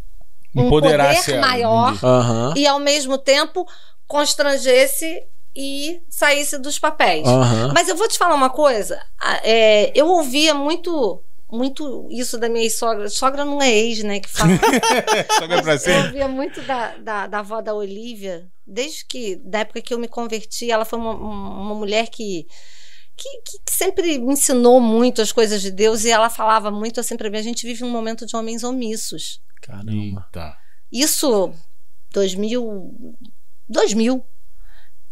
um Empoderasse poder ela, maior. Aham. e ao mesmo tempo constrangesse e saísse dos papéis. Aham. Mas eu vou te falar uma coisa. é, eu ouvia muito, muito isso da minha sogra. Sogra não é ex, né? Que fala. Sogra pra Eu sempre. ouvia muito da, da, da avó da Olivia, desde que, da época que eu me converti, ela foi uma, uma mulher que, que, que sempre me ensinou muito as coisas de Deus e ela falava muito assim pra mim: a gente vive um momento de homens omissos. Caramba. Eita. Isso, 2000. 2000.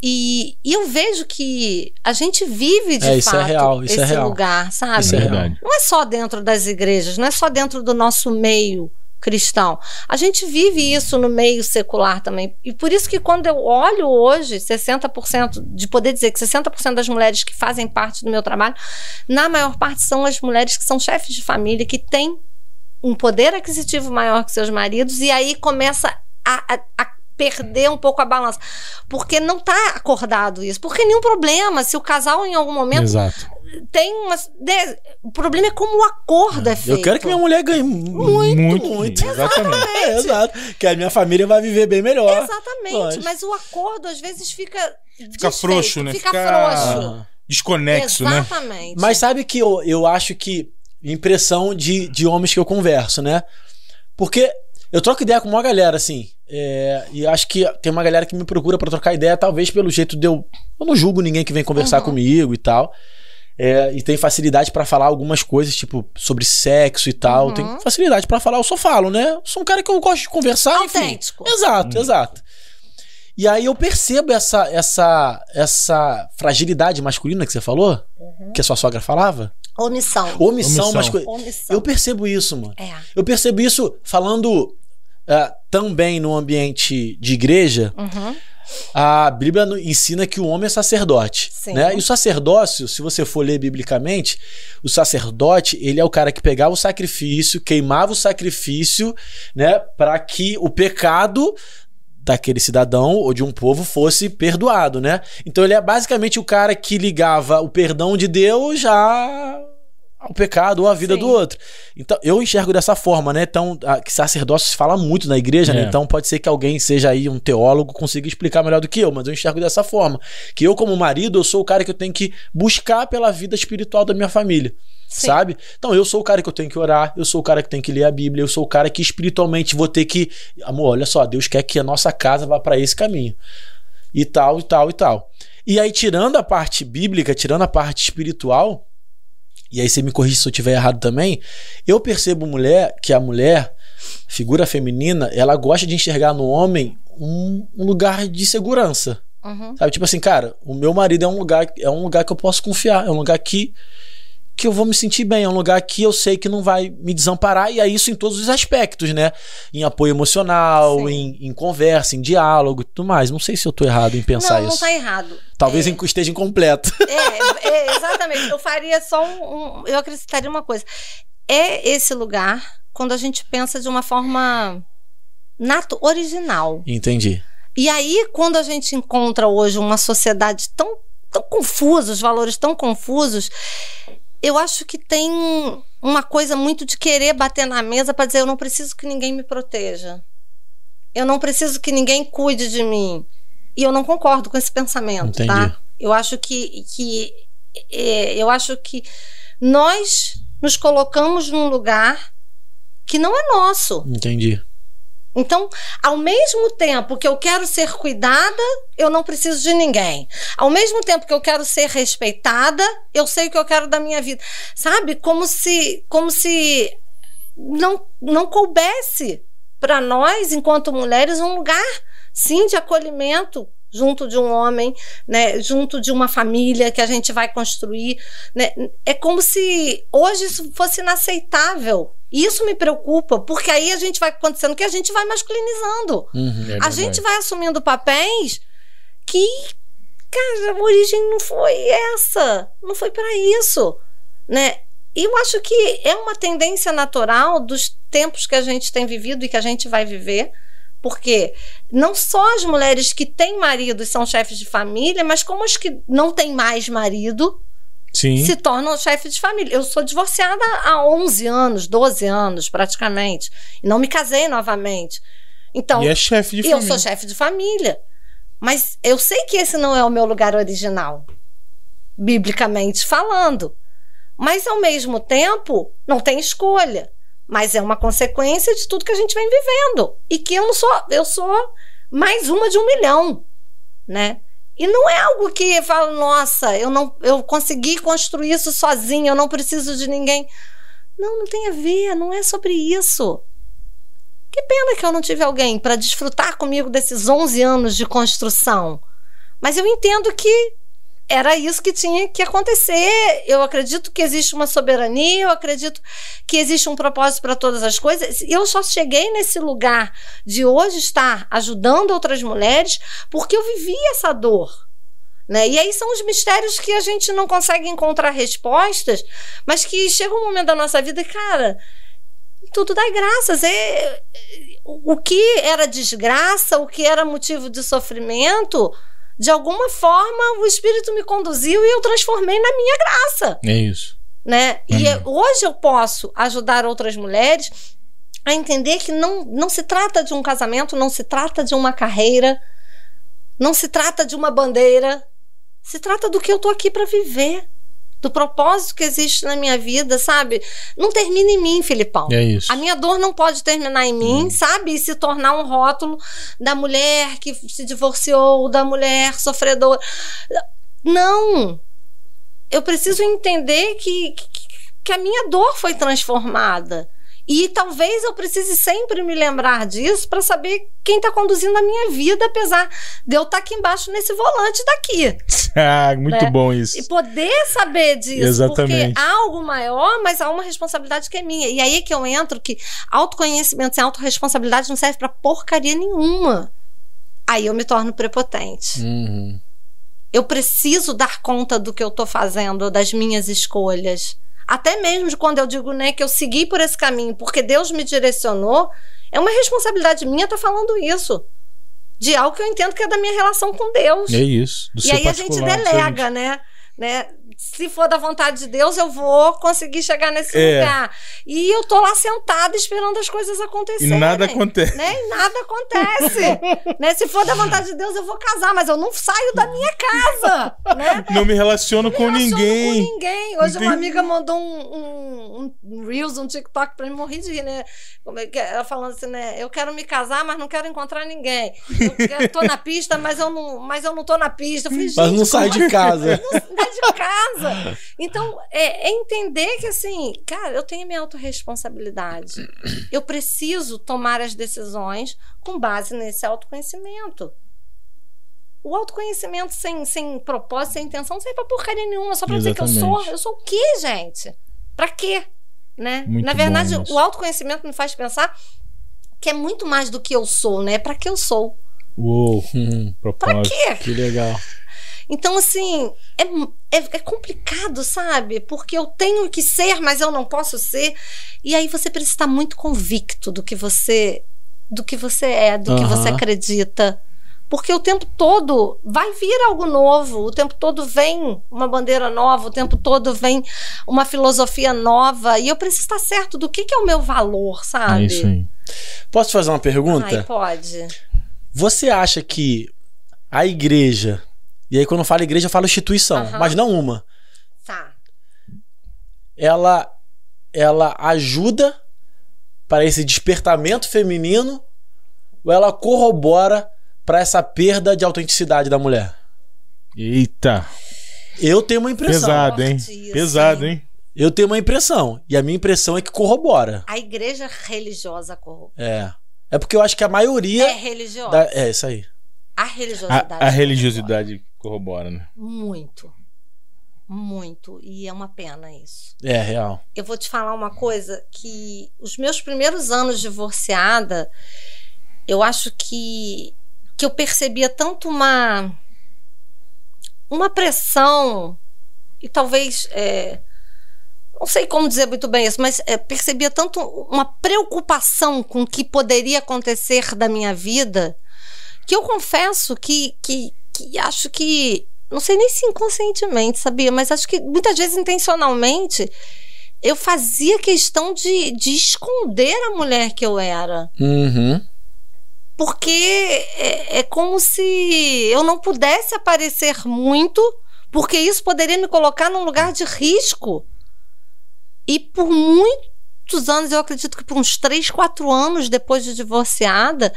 E, e eu vejo que a gente vive de É, isso é fato real, isso é esse real. lugar, sabe? Isso é real. Verdade. Não é só dentro das igrejas, não é só dentro do nosso meio cristão. A gente vive isso no meio secular também. E por isso que quando eu olho hoje, 60%, de poder dizer que 60% das mulheres que fazem parte do meu trabalho, na maior parte são as mulheres que são chefes de família, que têm um poder aquisitivo maior que seus maridos, e aí começa a, a- a perder um pouco a balança. Porque não está acordado isso. Porque nenhum problema se o casal em algum momento Exato. Tem umas. né, O problema é como o acordo é feito. Eu quero que minha mulher ganhe muito, Muito. muito. Exatamente. É, exato. Que a minha família vai viver bem melhor. Exatamente, Lógico. mas o acordo às vezes fica. Fica desfeito, frouxo, né? Fica, Fica- frouxo. Desconexo, né? Exatamente. Mas sabe que eu, eu acho que. Impressão de, de homens que eu converso, né? Porque eu troco ideia com uma galera, assim. é, e acho que tem uma galera que me procura pra trocar ideia, talvez pelo jeito de eu. Eu não julgo ninguém que vem conversar Uhum. comigo e tal. É, e tem facilidade pra falar algumas coisas, tipo, sobre sexo e tal. Uhum. Tem facilidade pra falar, eu só falo, né? Eu sou um cara que eu gosto de conversar. enfim. Autêntico. Exato, exato. E aí eu percebo essa, essa, essa fragilidade masculina que você falou, que a sua sogra falava. Omissão. Omissão, Omissão. masculina. Eu percebo isso, mano. É. Eu percebo isso falando ah, também no ambiente de igreja. Uhum. A Bíblia ensina que o homem é sacerdote, Sim. né? E o sacerdócio, se você for ler biblicamente, o sacerdote, ele é o cara que pegava o sacrifício, queimava o sacrifício, né, para que o pecado daquele cidadão ou de um povo fosse perdoado, né? Então ele é basicamente o cara que ligava o perdão de Deus já ao pecado ou à vida Sim. do outro. Então eu enxergo dessa forma, né? Então, a, que sacerdócio se fala muito na igreja, né? É. Então pode ser que alguém seja aí um teólogo consiga explicar melhor do que eu, mas eu enxergo dessa forma, que eu como marido, eu sou o cara que eu tenho que buscar pela vida espiritual da minha família. Sim. Sabe? Então eu sou o cara que eu tenho que orar, eu sou o cara que tem que ler a Bíblia, eu sou o cara que espiritualmente vou ter que, amor, olha só, Deus quer que a nossa casa vá para esse caminho. E tal, e tal, e tal. E aí tirando a parte bíblica, tirando a parte espiritual, e aí você me corrige se eu estiver errado também, eu percebo mulher que a mulher, figura feminina, ela gosta de enxergar no homem um, um lugar de segurança. Uhum. Sabe, tipo assim, cara, o meu marido é um lugar, é um lugar que eu posso confiar, é um lugar que que eu vou me sentir bem, é um lugar que eu sei que não vai me desamparar, e é isso em todos os aspectos, né? Em apoio emocional, em, em conversa, em diálogo e tudo mais. Não sei se eu tô errado em pensar não, não isso. tá errado. Talvez é, esteja incompleto. é, é, exatamente. Eu faria só um, um- Eu acrescentaria uma coisa. É esse lugar quando a gente pensa de uma forma natu original. Entendi. E aí, quando a gente encontra hoje uma sociedade tão, tão confusa, os valores tão confusos, eu acho que tem uma coisa muito de querer bater na mesa para dizer eu não preciso que ninguém me proteja. Eu não preciso que ninguém cuide de mim. E eu não concordo com esse pensamento, tá? Entendi. tá? Eu acho que, que é, eu acho que nós nos colocamos num lugar que não é nosso. Entendi. Então, ao mesmo tempo que eu quero ser cuidada, eu não preciso de ninguém. Ao mesmo tempo que eu quero ser respeitada, eu sei o que eu quero da minha vida. Sabe? Como se como se não não coubesse para nós, enquanto mulheres, um lugar sim de acolhimento junto de um homem, né, junto de uma família que a gente vai construir, né? É como se hoje isso fosse inaceitável. E isso me preocupa, porque aí a gente vai acontecendo que a gente vai masculinizando. Uhum. É a gente vai assumindo papéis que, cara, a origem não foi essa, não foi para isso, né? E eu acho que é uma tendência natural dos tempos que a gente tem vivido e que a gente vai viver porque não só as mulheres que têm marido são chefes de família, mas como as que não têm mais marido Sim. se tornam chefes de família. Eu sou divorciada há 11 anos, 12 anos praticamente, e não me casei novamente. Então, E é chefe de eu família. sou chefe de família. Mas eu sei que esse não é o meu lugar original, biblicamente falando. Mas ao mesmo tempo, não tem escolha. Mas é uma consequência de tudo que a gente vem vivendo. E que eu não sou, eu sou mais uma de um milhão, né? E não é algo que eu falo, nossa, eu não eu consegui construir isso sozinha, eu não preciso de ninguém. Não, não tem a ver, não é sobre isso. Que pena que eu não tive alguém para desfrutar comigo desses 11 anos de construção. Mas eu entendo que era isso que tinha que acontecer. Eu acredito que existe uma soberania, eu acredito que existe um propósito para todas as coisas. Eu só cheguei nesse lugar de hoje estar ajudando outras mulheres porque eu vivi essa dor. Né? E aí são os mistérios que a gente não consegue encontrar respostas, mas que chega um momento da nossa vida, cara, tudo dá graças. É, o que era desgraça, o que era motivo de sofrimento, de alguma forma o Espírito me conduziu e eu transformei na minha graça. É isso. Né? E é- hoje eu posso ajudar outras mulheres a entender que não, não se trata de um casamento, não se trata de uma carreira, não se trata de uma bandeira, se trata do que eu tô aqui para viver, do propósito que existe na minha vida, sabe? Não termina em mim, Filipão. É isso. A minha dor não pode terminar em mim, sabe? E se tornar um rótulo da mulher que se divorciou, da mulher sofredora. Não! Eu preciso entender que, que, que a minha dor foi transformada. E talvez eu precise sempre me lembrar disso para saber quem está conduzindo a minha vida, apesar de eu estar aqui embaixo nesse volante daqui. Ah, muito Né? bom E isso. poder saber disso, Exatamente. porque há algo maior, mas há uma responsabilidade que é minha. E aí que eu entro que autoconhecimento sem autorresponsabilidade não serve pra porcaria nenhuma. Aí eu me torno prepotente. Uhum. Eu preciso dar conta do que eu tô fazendo, das minhas escolhas. Até mesmo de quando eu digo, né, que eu segui por esse caminho, porque Deus me direcionou, é uma responsabilidade minha estar falando isso. De algo que eu entendo que é da minha relação com Deus. É isso. E aí a gente delega, né? né? Se for da vontade de Deus, eu vou conseguir chegar nesse É. lugar. E eu tô lá sentada esperando as coisas E acontecerem. nada acontece. Né? E nada acontece. né? Se for da vontade de Deus, eu vou casar, mas eu não saio da minha casa. Né? Não me relaciono com Me relaciono ninguém. Com ninguém. Hoje uma Entendi. amiga mandou um, um, um Reels, um TikTok pra mim morrer de rir, né? É é? Ela falando assim, né? Eu quero me casar, mas não quero encontrar ninguém. Eu quero- tô na pista, mas eu não, mas eu não tô na pista. Eu falei, Mas não sai de casa. não sai de casa. Então, é, é entender que, assim, cara, eu tenho minha autorresponsabilidade. Eu preciso tomar as decisões com base nesse autoconhecimento. O autoconhecimento sem, sem propósito, sem intenção, não serve pra porcaria nenhuma, só pra dizer que eu sou. Exatamente. Eu sou o quê, gente? Pra quê? Né? Muito Na verdade, o autoconhecimento me faz pensar que é muito mais do que eu sou, né? Pra que eu sou? Uou. Pra propósito. quê? Que legal. Então, assim, é, é, é complicado, sabe? Porque eu tenho que ser, mas eu não posso ser. E aí você precisa estar muito convicto do que você do que você é, do que Aham. você acredita. Porque o tempo todo vai vir algo novo, o tempo todo vem uma bandeira nova, o tempo todo vem uma filosofia nova. E eu preciso estar certo do que, que é o meu valor, sabe? É isso aí. Posso fazer uma pergunta? Ai, pode. Você acha que a igreja, e aí quando eu falo igreja, eu falo instituição, Aham. mas não uma, Tá. ela, ela ajuda para esse despertamento feminino ou ela corrobora para essa perda de autenticidade da mulher? Eita. Eu tenho uma impressão. Pesado, hein? Isso, Pesado, hein? Eu tenho uma impressão. E a minha impressão é que corrobora. A igreja religiosa corrompe. É. É porque eu acho que a maioria. É religiosa. da- É, isso aí. A religiosidade. A, a religiosidade corrobora, né? Muito. Muito. E é uma pena isso. É, real. Eu vou te falar uma coisa que os meus primeiros anos divorciada, eu acho que que eu percebia tanto uma uma pressão e talvez é, não sei como dizer muito bem isso, mas é, percebia tanto uma preocupação com o que poderia acontecer da minha vida que eu confesso que, que, que acho que não sei nem se inconscientemente, sabia? Mas acho que muitas vezes intencionalmente eu fazia questão de, de esconder a mulher que eu era. Uhum. Porque é, é como se eu não pudesse aparecer muito, porque isso poderia me colocar num lugar de risco. E por muitos anos, eu acredito que por uns 3, 4 anos depois de divorciada,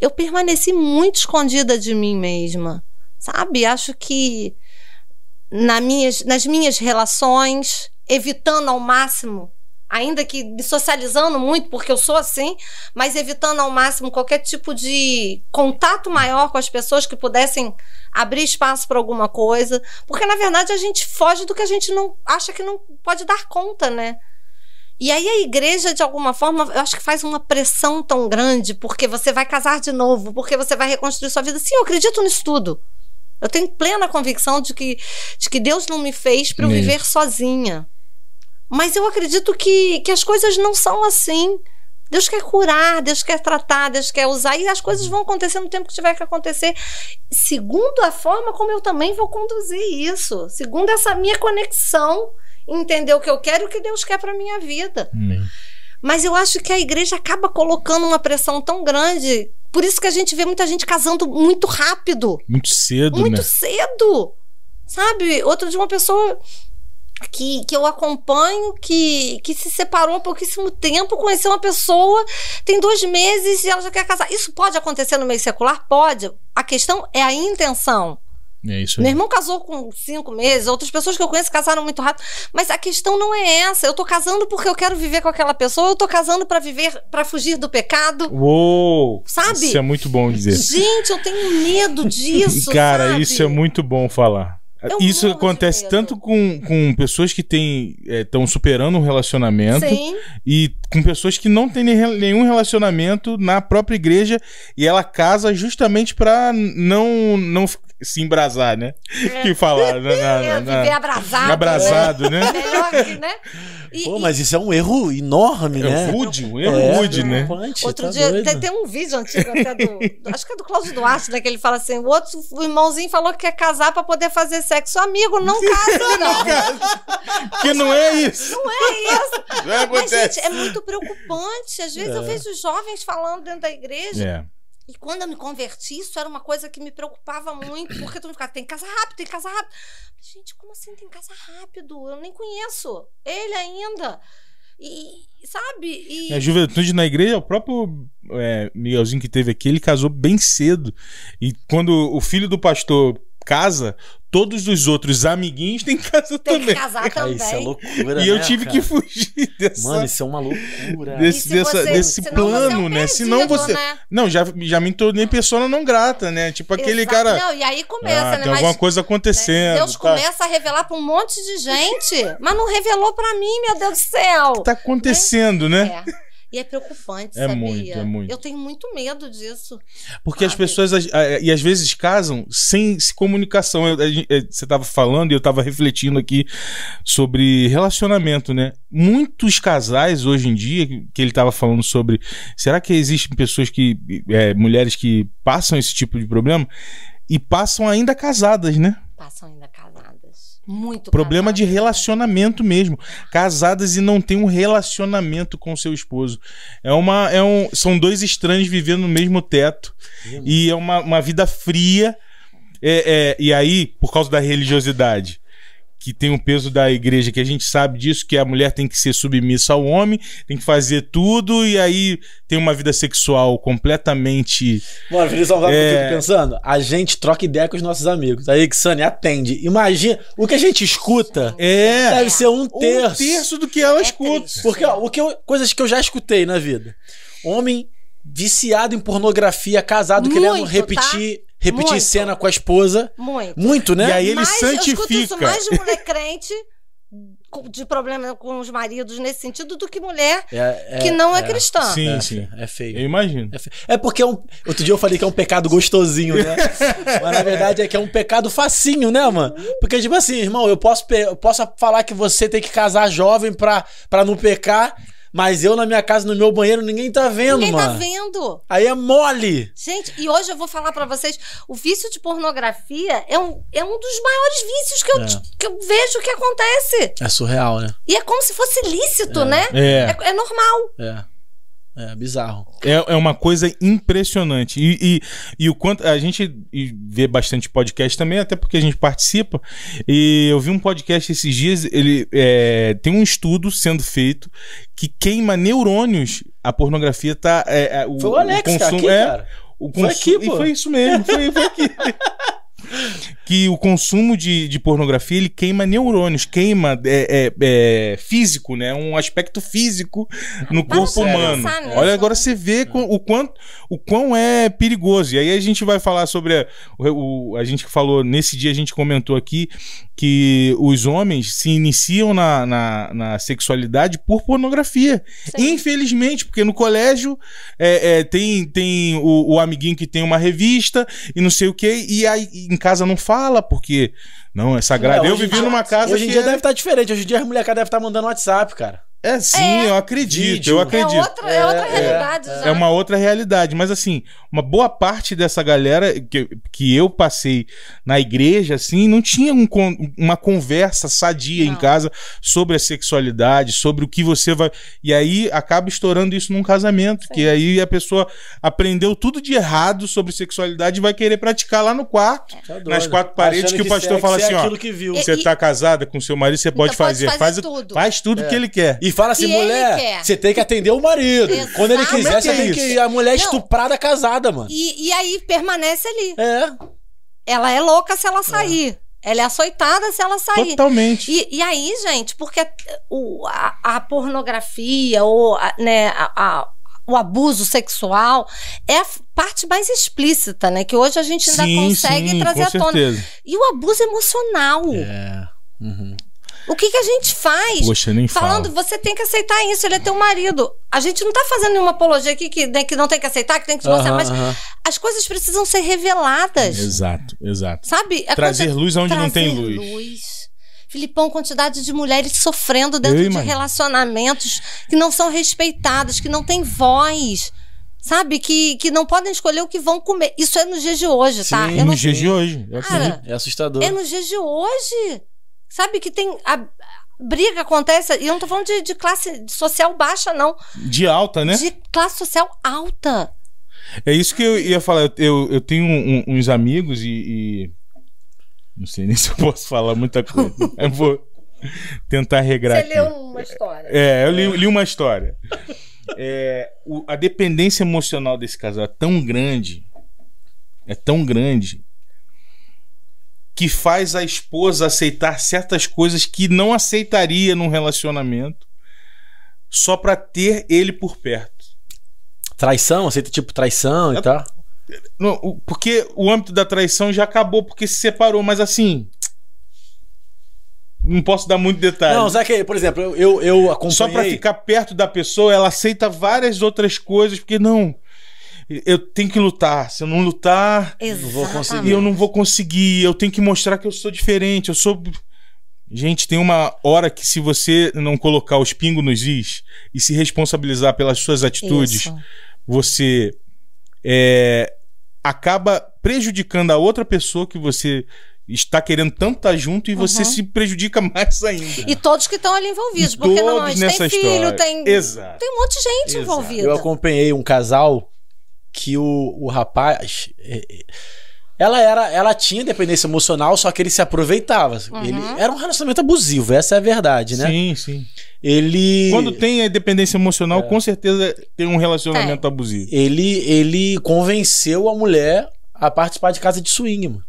eu permaneci muito escondida de mim mesma. Sabe? Acho que na minhas, nas minhas relações, evitando ao máximo, ainda que me socializando muito, porque eu sou assim, mas evitando ao máximo qualquer tipo de contato maior com as pessoas que pudessem abrir espaço para alguma coisa, porque na verdade a gente foge do que a gente não acha que não pode dar conta, né? E aí a igreja, de alguma forma, eu acho que faz uma pressão tão grande, porque você vai casar de novo, porque você vai reconstruir sua vida. Sim, eu acredito nisso tudo. Eu tenho plena convicção de que, de que Deus não me fez para eu Isso. viver sozinha. Mas eu acredito que, que as coisas não são assim. Deus quer curar, Deus quer tratar, Deus quer usar, e as coisas vão acontecer no tempo que tiver que acontecer, segundo a forma como eu também vou conduzir isso, segundo essa minha conexão, entender o que eu quero e o que Deus quer para minha vida. Amém. Mas eu acho que a igreja acaba colocando uma pressão tão grande, por isso que a gente vê muita gente casando muito rápido Muito cedo, muito né? cedo. Sabe? Outro de uma pessoa que, que eu acompanho, que, que se separou há pouquíssimo tempo, conheceu uma pessoa, tem dois meses e ela já quer casar. Isso pode acontecer no meio secular? Pode. A questão é a intenção. É isso Meu aí. irmão casou com cinco meses, outras pessoas que eu conheço casaram muito rápido. Mas a questão não é essa. Eu tô casando porque eu quero viver com aquela pessoa, eu tô casando para viver, para fugir do pecado. Uou! Sabe? Isso é muito bom dizer. Gente, eu tenho medo disso. Cara, sabe? isso é muito bom falar. Eu isso acontece tanto com, com pessoas que estão superando um relacionamento Sim. e com pessoas que não têm nenhum relacionamento na própria igreja e ela casa justamente pra não, não se embrasar, né? Que falar na, na- É, na- viver abrasado. abrasado, né? É melhor que, né? E- Pô, e mas isso é um erro enorme, É né? rude, um erro É, rude, né? preocupante, outro tá dia, doido. tem, tem um vídeo antigo até do, do- Acho que é do Cláudio Duarte, né? Que ele fala assim: o outro o irmãozinho falou que quer casar pra poder fazer sexo. Amigo, não casa, não. Que não é isso. Não é isso. Não Mas, gente, é muito preocupante. Às vezes eu vejo jovens falando dentro da igreja. É. E quando eu me converti, isso era uma coisa que me preocupava muito, porque tu me ficava, tem que casar rápido, tem que casar rápido. Gente, como assim tem que casar rápido? Eu nem conheço ele ainda. E, sabe? E, A juventude na igreja, o próprio é, Miguelzinho que teve aqui, ele casou bem cedo. E quando o filho do pastor casa, todos os outros amiguinhos têm que casar tem que também. casar Ah, também. isso é loucura, E eu né, tive cara? que fugir dessa, Mano, isso é uma loucura. desse, se dessa- você- desse senão plano, você é um né? Senão você. né? Não, já, já me tornei persona não grata, né? Tipo aquele Exato. cara. Não, e aí começa, ah, né? tem Mas, alguma coisa né, acontecendo. Deus tá, começa a revelar pra um monte de gente, mas não revelou pra mim, meu Deus do céu. tá acontecendo, né? É. E é preocupante, É sabia? muito, é muito. Eu tenho muito medo disso. Porque as Sabe? pessoas, as- a- e às vezes casam sem se comunicação. Eu- eh, você estava falando e eu estava refletindo aqui sobre relacionamento, né? Muitos casais hoje em dia, que- ele estava falando sobre. Será que existem pessoas que. eh, mulheres que passam esse tipo de problema e passam ainda casadas, né? Passam ainda casadas. Muito Problema de relacionamento mesmo. Casadas e não tem um relacionamento com seu esposo. É uma, é um, são dois estranhos vivendo no mesmo teto. E é uma, uma vida fria. É, é, e aí, por causa da religiosidade, que tem o peso da igreja, que a gente sabe disso, que a mulher tem que ser submissa ao homem, tem que fazer tudo, e aí tem uma vida sexual completamente. Mano, Felipe, sabe o que eu É. fico pensando? A gente troca ideia com os nossos amigos. Aí, Xane, atende. Imagina, o que a gente escuta É. deve ser um Um terço. terço do que ela É escuta. triste. Porque, ó, o que eu- coisas que eu já escutei na vida. Homem viciado em pornografia, casado, Muito, querendo tá? Repetir, Muito. cena com a esposa. Muito. Muito, né? E aí ele Mas eu santifica. isso mais de mulher crente com- de problema com os maridos nesse sentido do que mulher É, é- que não é, é. cristã. Sim, É, sim. é feio. Eu imagino. É, é porque é um. Outro dia eu falei que é um pecado gostosinho, né? Mas na verdade é que é um pecado facinho, né, mano? Porque, tipo assim, irmão, eu posso, eu posso falar que você tem que casar jovem pra, pra não pecar, mas eu na minha casa, no meu banheiro, ninguém tá vendo, Ninguém mano. tá vendo. Aí é mole. Gente, e hoje eu vou falar pra vocês, o vício de pornografia é um, é um dos maiores vícios que eu, É. que eu vejo que acontece. É surreal, né? E é como se fosse lícito, né? É. É, é normal. É. É bizarro. É, é uma coisa impressionante. E, e, e o quanto. A gente vê bastante podcast também, até porque a gente participa. E eu vi um podcast esses dias. Ele é, tem um estudo sendo feito que queima neurônios. A pornografia tá. É, é, o, Foi o Alex o consumo, aqui, é, cara. O Foi consu- aqui, E pô. foi isso mesmo. Foi, foi aqui. que o consumo de, de pornografia ele queima neurônios, queima é, é, é, físico, né? Um aspecto físico no Para corpo humano. Olha, agora você vê o, quanto, o quão é perigoso. E aí a gente vai falar sobre. A, o, o- a gente falou, nesse dia a gente comentou aqui que os homens se iniciam na, na, na sexualidade por pornografia. Sim. Infelizmente, porque no colégio é, é, tem, tem o, o amiguinho que tem uma revista e não sei o que, e aí em casa não fala, porque não, é sagrado. É, eu vivi dia- numa casa Hoje em dia é- deve estar diferente. Hoje em dia as molecadas devem estar mandando WhatsApp, cara. É sim, É. eu acredito, Vídeo. eu É acredito. É outra, é outra É, realidade é, já. É uma outra realidade, mas assim, uma boa parte dessa galera que, que eu passei na igreja, assim, não tinha um uma conversa sadia em Não. casa sobre a sexualidade, sobre o que você vai. E aí acaba estourando isso num casamento, que aí a pessoa aprendeu tudo de errado sobre sexualidade e vai querer praticar lá no quarto. Tá doido. Nas quatro paredes Achando que o pastor sexo fala é assim, ó, viu. E- Você tá casada com seu marido, você pode pode fazer. fazer faz, tudo. faz tudo É. que ele quer. E fala assim, mulher, você tem que atender o marido. Exato. Quando ele quiser, é você é tem isso? que ir. A mulher Não. estuprada casada, mano. E, e aí permanece ali. É. Ela é louca se ela sair. Ela é açoitada se ela sair. Totalmente. E, e aí, gente, porque o, a, a pornografia ou a- né, a- a- o abuso sexual é a parte mais explícita, né? Que hoje a gente ainda consegue trazer com à tona. certeza. E o abuso emocional. É. Uhum. O que, que a gente faz? Poxa, nem Falando, fala. você tem que aceitar isso, ele é teu marido. A gente não tá fazendo nenhuma apologia aqui que, né, que não tem que aceitar, que tem que se mostrar, Aham, mas aham. as coisas precisam ser reveladas. Exato, exato. Sabe? É Trazer quando- luz onde não tem trazer luz. Filipão, quantidade de mulheres sofrendo dentro Eu de relacionamentos que não são respeitadas, que não têm voz. Sabe? Que, que não podem escolher o que vão comer. Isso é nos dias de hoje, tá? Sim, não- nos dias de hoje. Cara. É assustador. é nos dias de hoje. Sabe que tem. A, briga acontece. E eu não tô falando de, de classe social baixa, não. De alta, né? De classe social alta. É isso que eu ia falar. Eu, eu tenho um- uns amigos e, e- Não sei nem se eu posso falar muita coisa. eu vou tentar regrar aqui. uma história. É, eu li, li uma história. É, o- a dependência emocional desse casal é tão grande, é tão grande, que faz a esposa aceitar certas coisas que não aceitaria num relacionamento só pra ter ele por perto. Traição, aceita tipo traição e É- tal. Não, porque o âmbito da traição já acabou porque se separou, mas assim. não posso dar muito detalhe. Não, sabe que, por exemplo, eu, eu, acompanhei... Só pra ficar perto da pessoa, ela aceita várias outras coisas, porque não. Eu tenho que lutar. Se eu não lutar, Exatamente. vou conseguir. eu não vou conseguir. Eu tenho que mostrar que eu sou diferente. Eu sou. Gente, tem uma hora que se você não colocar os pingos nos is e se responsabilizar pelas suas atitudes, Isso. você é, acaba prejudicando a outra pessoa que você está querendo tanto estar junto e você se prejudica mais ainda. E todos que estão ali envolvidos, E porque todos normalmente tem nessa filho, história. tem. Exato. Tem um monte de gente Exato. envolvida. Eu acompanhei um casal que o, o rapaz. é, é, Ela era, ela tinha dependência emocional, só que ele se aproveitava. Uhum. Ele era um relacionamento abusivo, essa é a verdade, né? Sim, sim. Ele Quando tem a dependência emocional, É. com certeza tem um relacionamento abusivo. ele ele convenceu a mulher a participar de casa de swing, mano.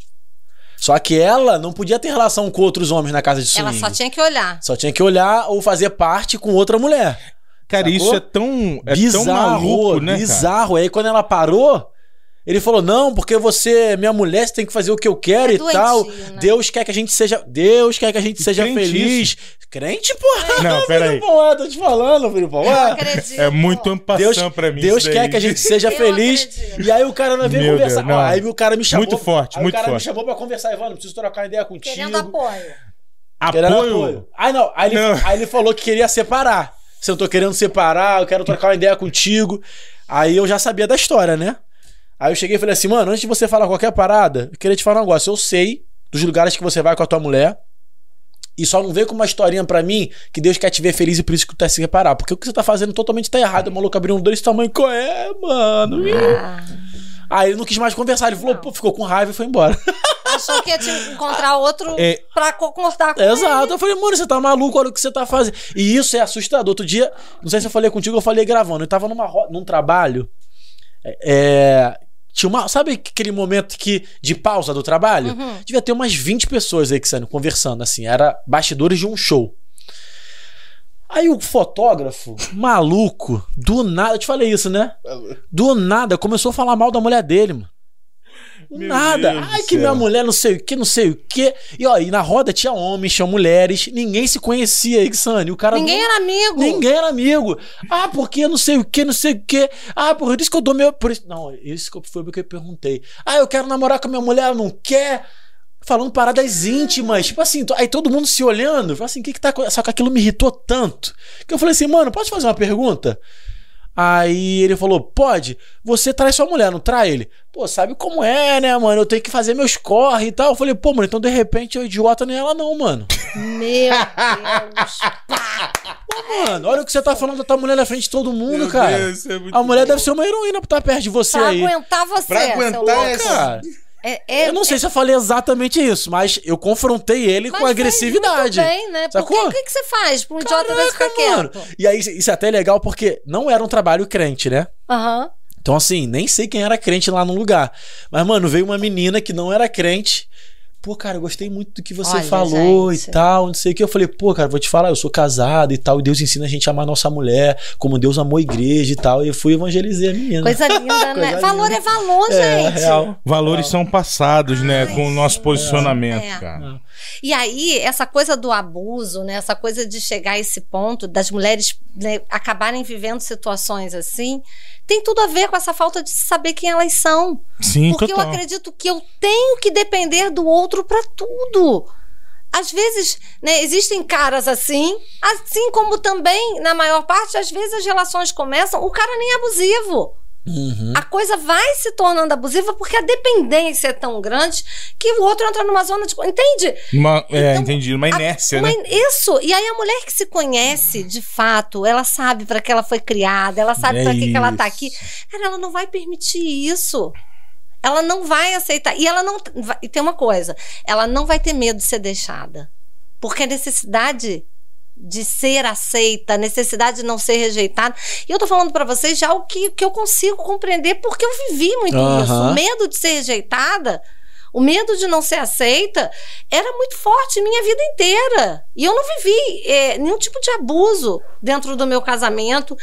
Só que ela não podia ter relação com outros homens na casa de swing. Ela só tinha que olhar. Só tinha que olhar ou fazer parte com outra mulher. Cara, Sacou? isso é tão, é bizarro, tão maluco, né? cara? bizarro. Aí quando ela parou, ele falou: "Não, porque você é minha mulher, você tem que fazer o que eu quero É e tal. né? Deus quer que a gente seja, Deus quer que a gente seja crente feliz". Crente, porra. Não, peraí. Pô, tô te falando, filho, pô. Eu Ué, acredito. É muito ampassão pra mim. Deus isso quer daí. que a gente seja Eu feliz. acredito. E aí o cara não veio Meu conversar. Deus, não. Aí o cara me chamou. Muito forte, muito o cara forte. me chamou pra conversar, Evandro, preciso trocar uma ideia contigo. Querendo apoio. Querendo Apoio. apoio. Aí não, aí ele, Não. aí ele falou que queria separar. Se eu tô querendo separar, eu quero trocar uma ideia contigo. Aí eu já sabia da história, né? Aí eu cheguei e falei assim, mano, antes de você falar qualquer parada, eu queria te falar um negócio. Eu sei dos lugares que você vai com a tua mulher. E só não vem com uma historinha pra mim que Deus quer te ver feliz e por isso que tu tá se reparar. Porque o que você tá fazendo totalmente tá errado. O maluco abriu um desse tamanho. Qual é, mano? Ah, Aí ele não quis mais conversar. Ele falou, pô, ficou com raiva e foi embora. achou que ia te encontrar outro É. pra concordar com Exato. Eu falei, mano, você tá maluco, olha o que você tá fazendo. E isso é assustador. Outro dia, não sei se eu falei contigo, eu falei gravando. Eu tava numa, num trabalho. é, é, tinha uma. Sabe aquele momento que de pausa do trabalho? Uhum. Devia ter umas 20 pessoas aí que saindo, conversando, assim. Era bastidores de um show. Aí o fotógrafo, maluco, do nada, eu te falei isso, né? Do nada, começou a falar mal da mulher dele, mano. Meu nada. Deus Ai, que céu. minha mulher não sei o que, não sei o que. E ó, e na roda tinha homens, tinha mulheres, ninguém se conhecia, Ixane. O cara Ninguém não- era amigo. Ninguém era amigo. Ah, porque não sei o que, não sei o que. Ah, por isso que eu dou meu. Por isso... Não, isso foi o que eu perguntei. Ah, eu quero namorar com a minha mulher, ela não quer. Falando paradas íntimas. Tipo assim, aí todo mundo se olhando. Falei assim, o que que tá acontecendo? Só que aquilo me irritou tanto. Que eu falei assim, mano, posso fazer uma pergunta? Aí ele falou: pode, você trai sua mulher, não trai ele? Pô, sabe como é, né, mano? Eu tenho que fazer meus corre e tal. Eu falei, pô, mano, então de repente eu idiota nem ela, não, mano. Meu Deus. Pô, mano, olha o que você tá falando da tua mulher na frente de todo mundo, Meu cara. Deus, isso é muito A mulher bom. deve ser uma heroína pra estar perto de você Pra aí. aguentar você. Pra seu aguentar louco. essa- Cara, É, é- eu não sei se eu falei exatamente isso, mas eu confrontei ele mas com agressividade. Bem, né? Porque Sacou? o que, que você faz pra um idiota desse ficar Caraca, mano. quieto? E aí, isso é até legal porque não era um trabalho crente, né? Aham. Então, assim, nem sei quem era crente lá no lugar. Mas, mano, veio uma menina que não era crente. Pô, cara, eu gostei muito do que você Olha, falou gente. e tal, não sei o que. Eu falei, pô, cara, vou te falar, eu sou casado e tal, e Deus ensina a gente a amar nossa mulher, como Deus amou a igreja e tal. E eu fui evangelizar a menina. Coisa linda, né? Coisa valor linda. é valor, É, gente. real. Valores são passados, né? Ai, Com o nosso sim. posicionamento, É. cara. E aí, essa coisa do abuso, né? Essa coisa de chegar a esse ponto das mulheres né, acabarem vivendo situações assim, tem tudo a ver com essa falta de saber quem elas são. Sim, Porque eu total. acredito que eu tenho que depender do outro pra tudo. Às vezes, né, existem caras assim, assim como também, na maior parte, às vezes as relações começam, o cara nem é abusivo. Uhum. A coisa vai se tornando abusiva porque a dependência é tão grande que o outro entra numa zona de. Entende? Uma, é, Então, entendi. Uma A- inércia, uma- né? Isso. E aí a mulher que se conhece, de fato, ela sabe pra que ela foi criada, ela sabe É pra que, que ela tá aqui. Cara, ela não vai permitir isso. Ela não vai aceitar. E ela não. E tem uma coisa: ela não vai ter medo de ser deixada. Porque a necessidade de ser aceita, a necessidade de não ser rejeitada. E eu tô falando pra vocês já o que, que eu consigo compreender, porque eu vivi muito Aham. isso. O medo de ser rejeitada, o medo de não ser aceita, era muito forte minha vida inteira. E eu não vivi é, nenhum tipo de abuso dentro do meu casamento,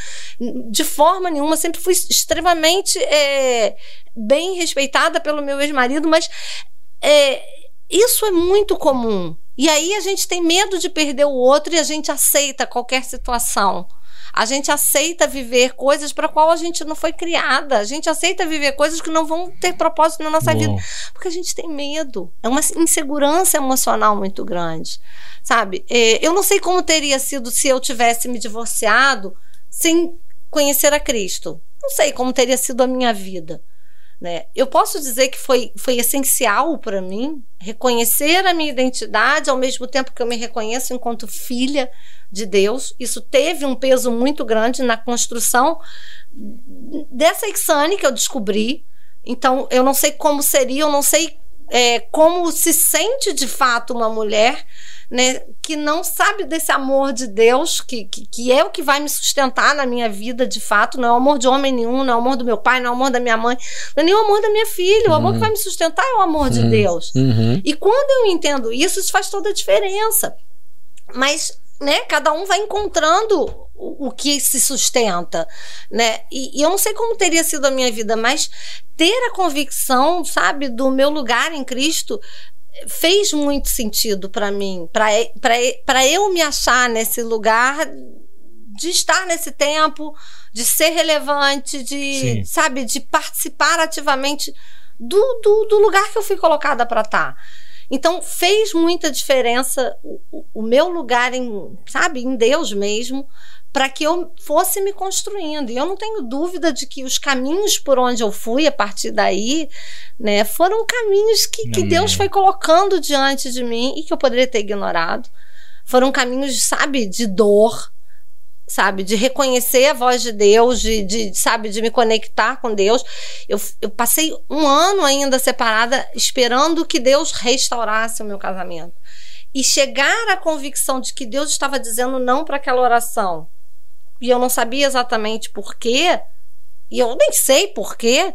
de forma nenhuma. Sempre fui extremamente é, bem respeitada pelo meu ex-marido, mas é, isso é muito comum. E aí a gente tem medo de perder o outro e a gente aceita qualquer situação. A gente aceita viver coisas para qual a gente não foi criada. A gente aceita viver coisas que não vão ter propósito na nossa vida, porque a gente tem medo. É uma insegurança emocional muito grande, sabe? É, eu não sei como teria sido se eu tivesse me divorciado sem conhecer a Cristo. Não sei como teria sido a minha vida. Né? Eu posso dizer que foi, foi essencial para mim reconhecer a minha identidade ao mesmo tempo que eu me reconheço enquanto filha de Deus. Isso teve um peso muito grande na construção dessa Ixane que eu descobri. Então, eu não sei como seria, eu não sei é, como se sente de fato uma mulher né, que não sabe desse amor de Deus, que, que, que, é o que vai me sustentar na minha vida de fato, não é o amor de homem nenhum, não é o amor do meu pai, não é o amor da minha mãe, não é nem o amor da minha filha, o amor que uhum. vai me sustentar é o amor de uhum. Deus. Uhum. E quando eu entendo isso, isso faz toda a diferença. Mas né, cada um vai encontrando o, o que se sustenta, né? E, e, eu não sei como teria sido a minha vida, mas ter a convicção, sabe, do meu lugar em Cristo fez muito sentido para mim, para eu me achar nesse lugar de estar nesse tempo, de ser relevante, de, Sim. sabe, de participar ativamente do, do, do, lugar que eu fui colocada para estar. Tá. Então fez muita diferença o, o meu lugar em, sabe, em Deus mesmo, para que eu fosse me construindo. E eu não tenho dúvida de que os caminhos por onde eu fui a partir daí, né, foram caminhos que, que Deus foi colocando diante de mim e que eu poderia ter ignorado. Foram caminhos, sabe, de dor, sabe, de reconhecer a voz de Deus, de, de sabe, de me conectar com Deus. Eu, eu passei um ano ainda separada esperando que Deus restaurasse o meu casamento. E chegar à convicção de que Deus estava dizendo não para aquela oração e eu não sabia exatamente por quê, e eu nem sei por quê,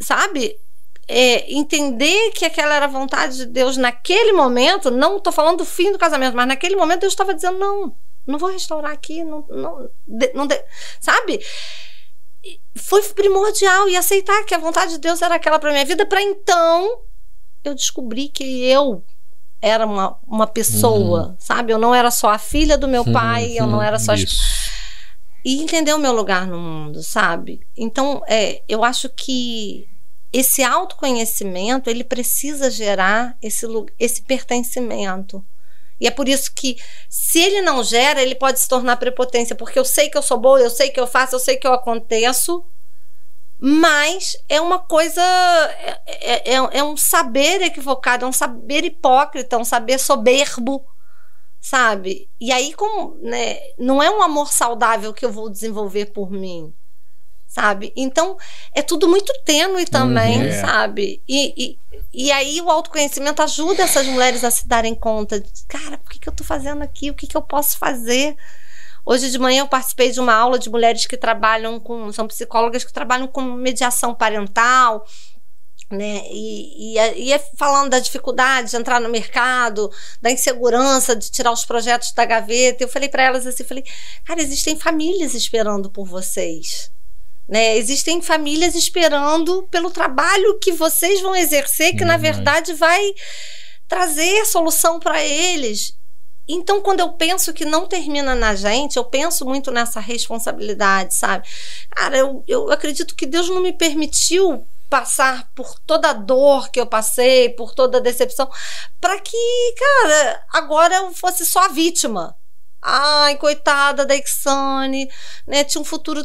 sabe? É, entender que aquela era a vontade de Deus naquele momento, não estou falando do fim do casamento, mas naquele momento Deus estava dizendo: não, não vou restaurar aqui, não, não, não sabe? Foi primordial e aceitar que a vontade de Deus era aquela para minha vida, para então eu descobri que eu era uma, uma pessoa, uhum. sabe? Eu não era só a filha do meu pai, uhum, eu não era só. Isso e entender o meu lugar no mundo, sabe? Então, é, eu acho que esse autoconhecimento ele precisa gerar esse, esse pertencimento. E é por isso que, se ele não gera, ele pode se tornar prepotência, porque eu sei que eu sou boa, eu sei que eu faço, eu sei que eu aconteço, mas é uma coisa, é, é, é, é um saber equivocado, é um saber hipócrita, é um saber soberbo sabe? E aí, como, né, não é um amor saudável que eu vou desenvolver por mim, sabe? Então, é tudo muito tênue também, uhum, sabe? E, e, e, aí o autoconhecimento ajuda essas mulheres a se darem conta de, cara, por que, que eu tô fazendo aqui? O que, que eu posso fazer? Hoje de manhã eu participei de uma aula de mulheres que trabalham com, são psicólogas que trabalham com mediação parental, né? E, e, é, e, é falando da dificuldade de entrar no mercado, da insegurança de tirar os projetos da gaveta. Eu falei para elas assim, falei, cara, existem famílias esperando por vocês. Né? Existem famílias esperando pelo trabalho que vocês vão exercer, que uhum. na verdade vai trazer solução para eles. Então, quando eu penso que não termina na gente, eu penso muito nessa responsabilidade, sabe? Cara, eu, eu acredito que Deus não me permitiu passar por toda a dor que eu passei, por toda a decepção, para que, cara, agora eu fosse só a vítima. Ai, coitada da Ixane, né? Tinha um futuro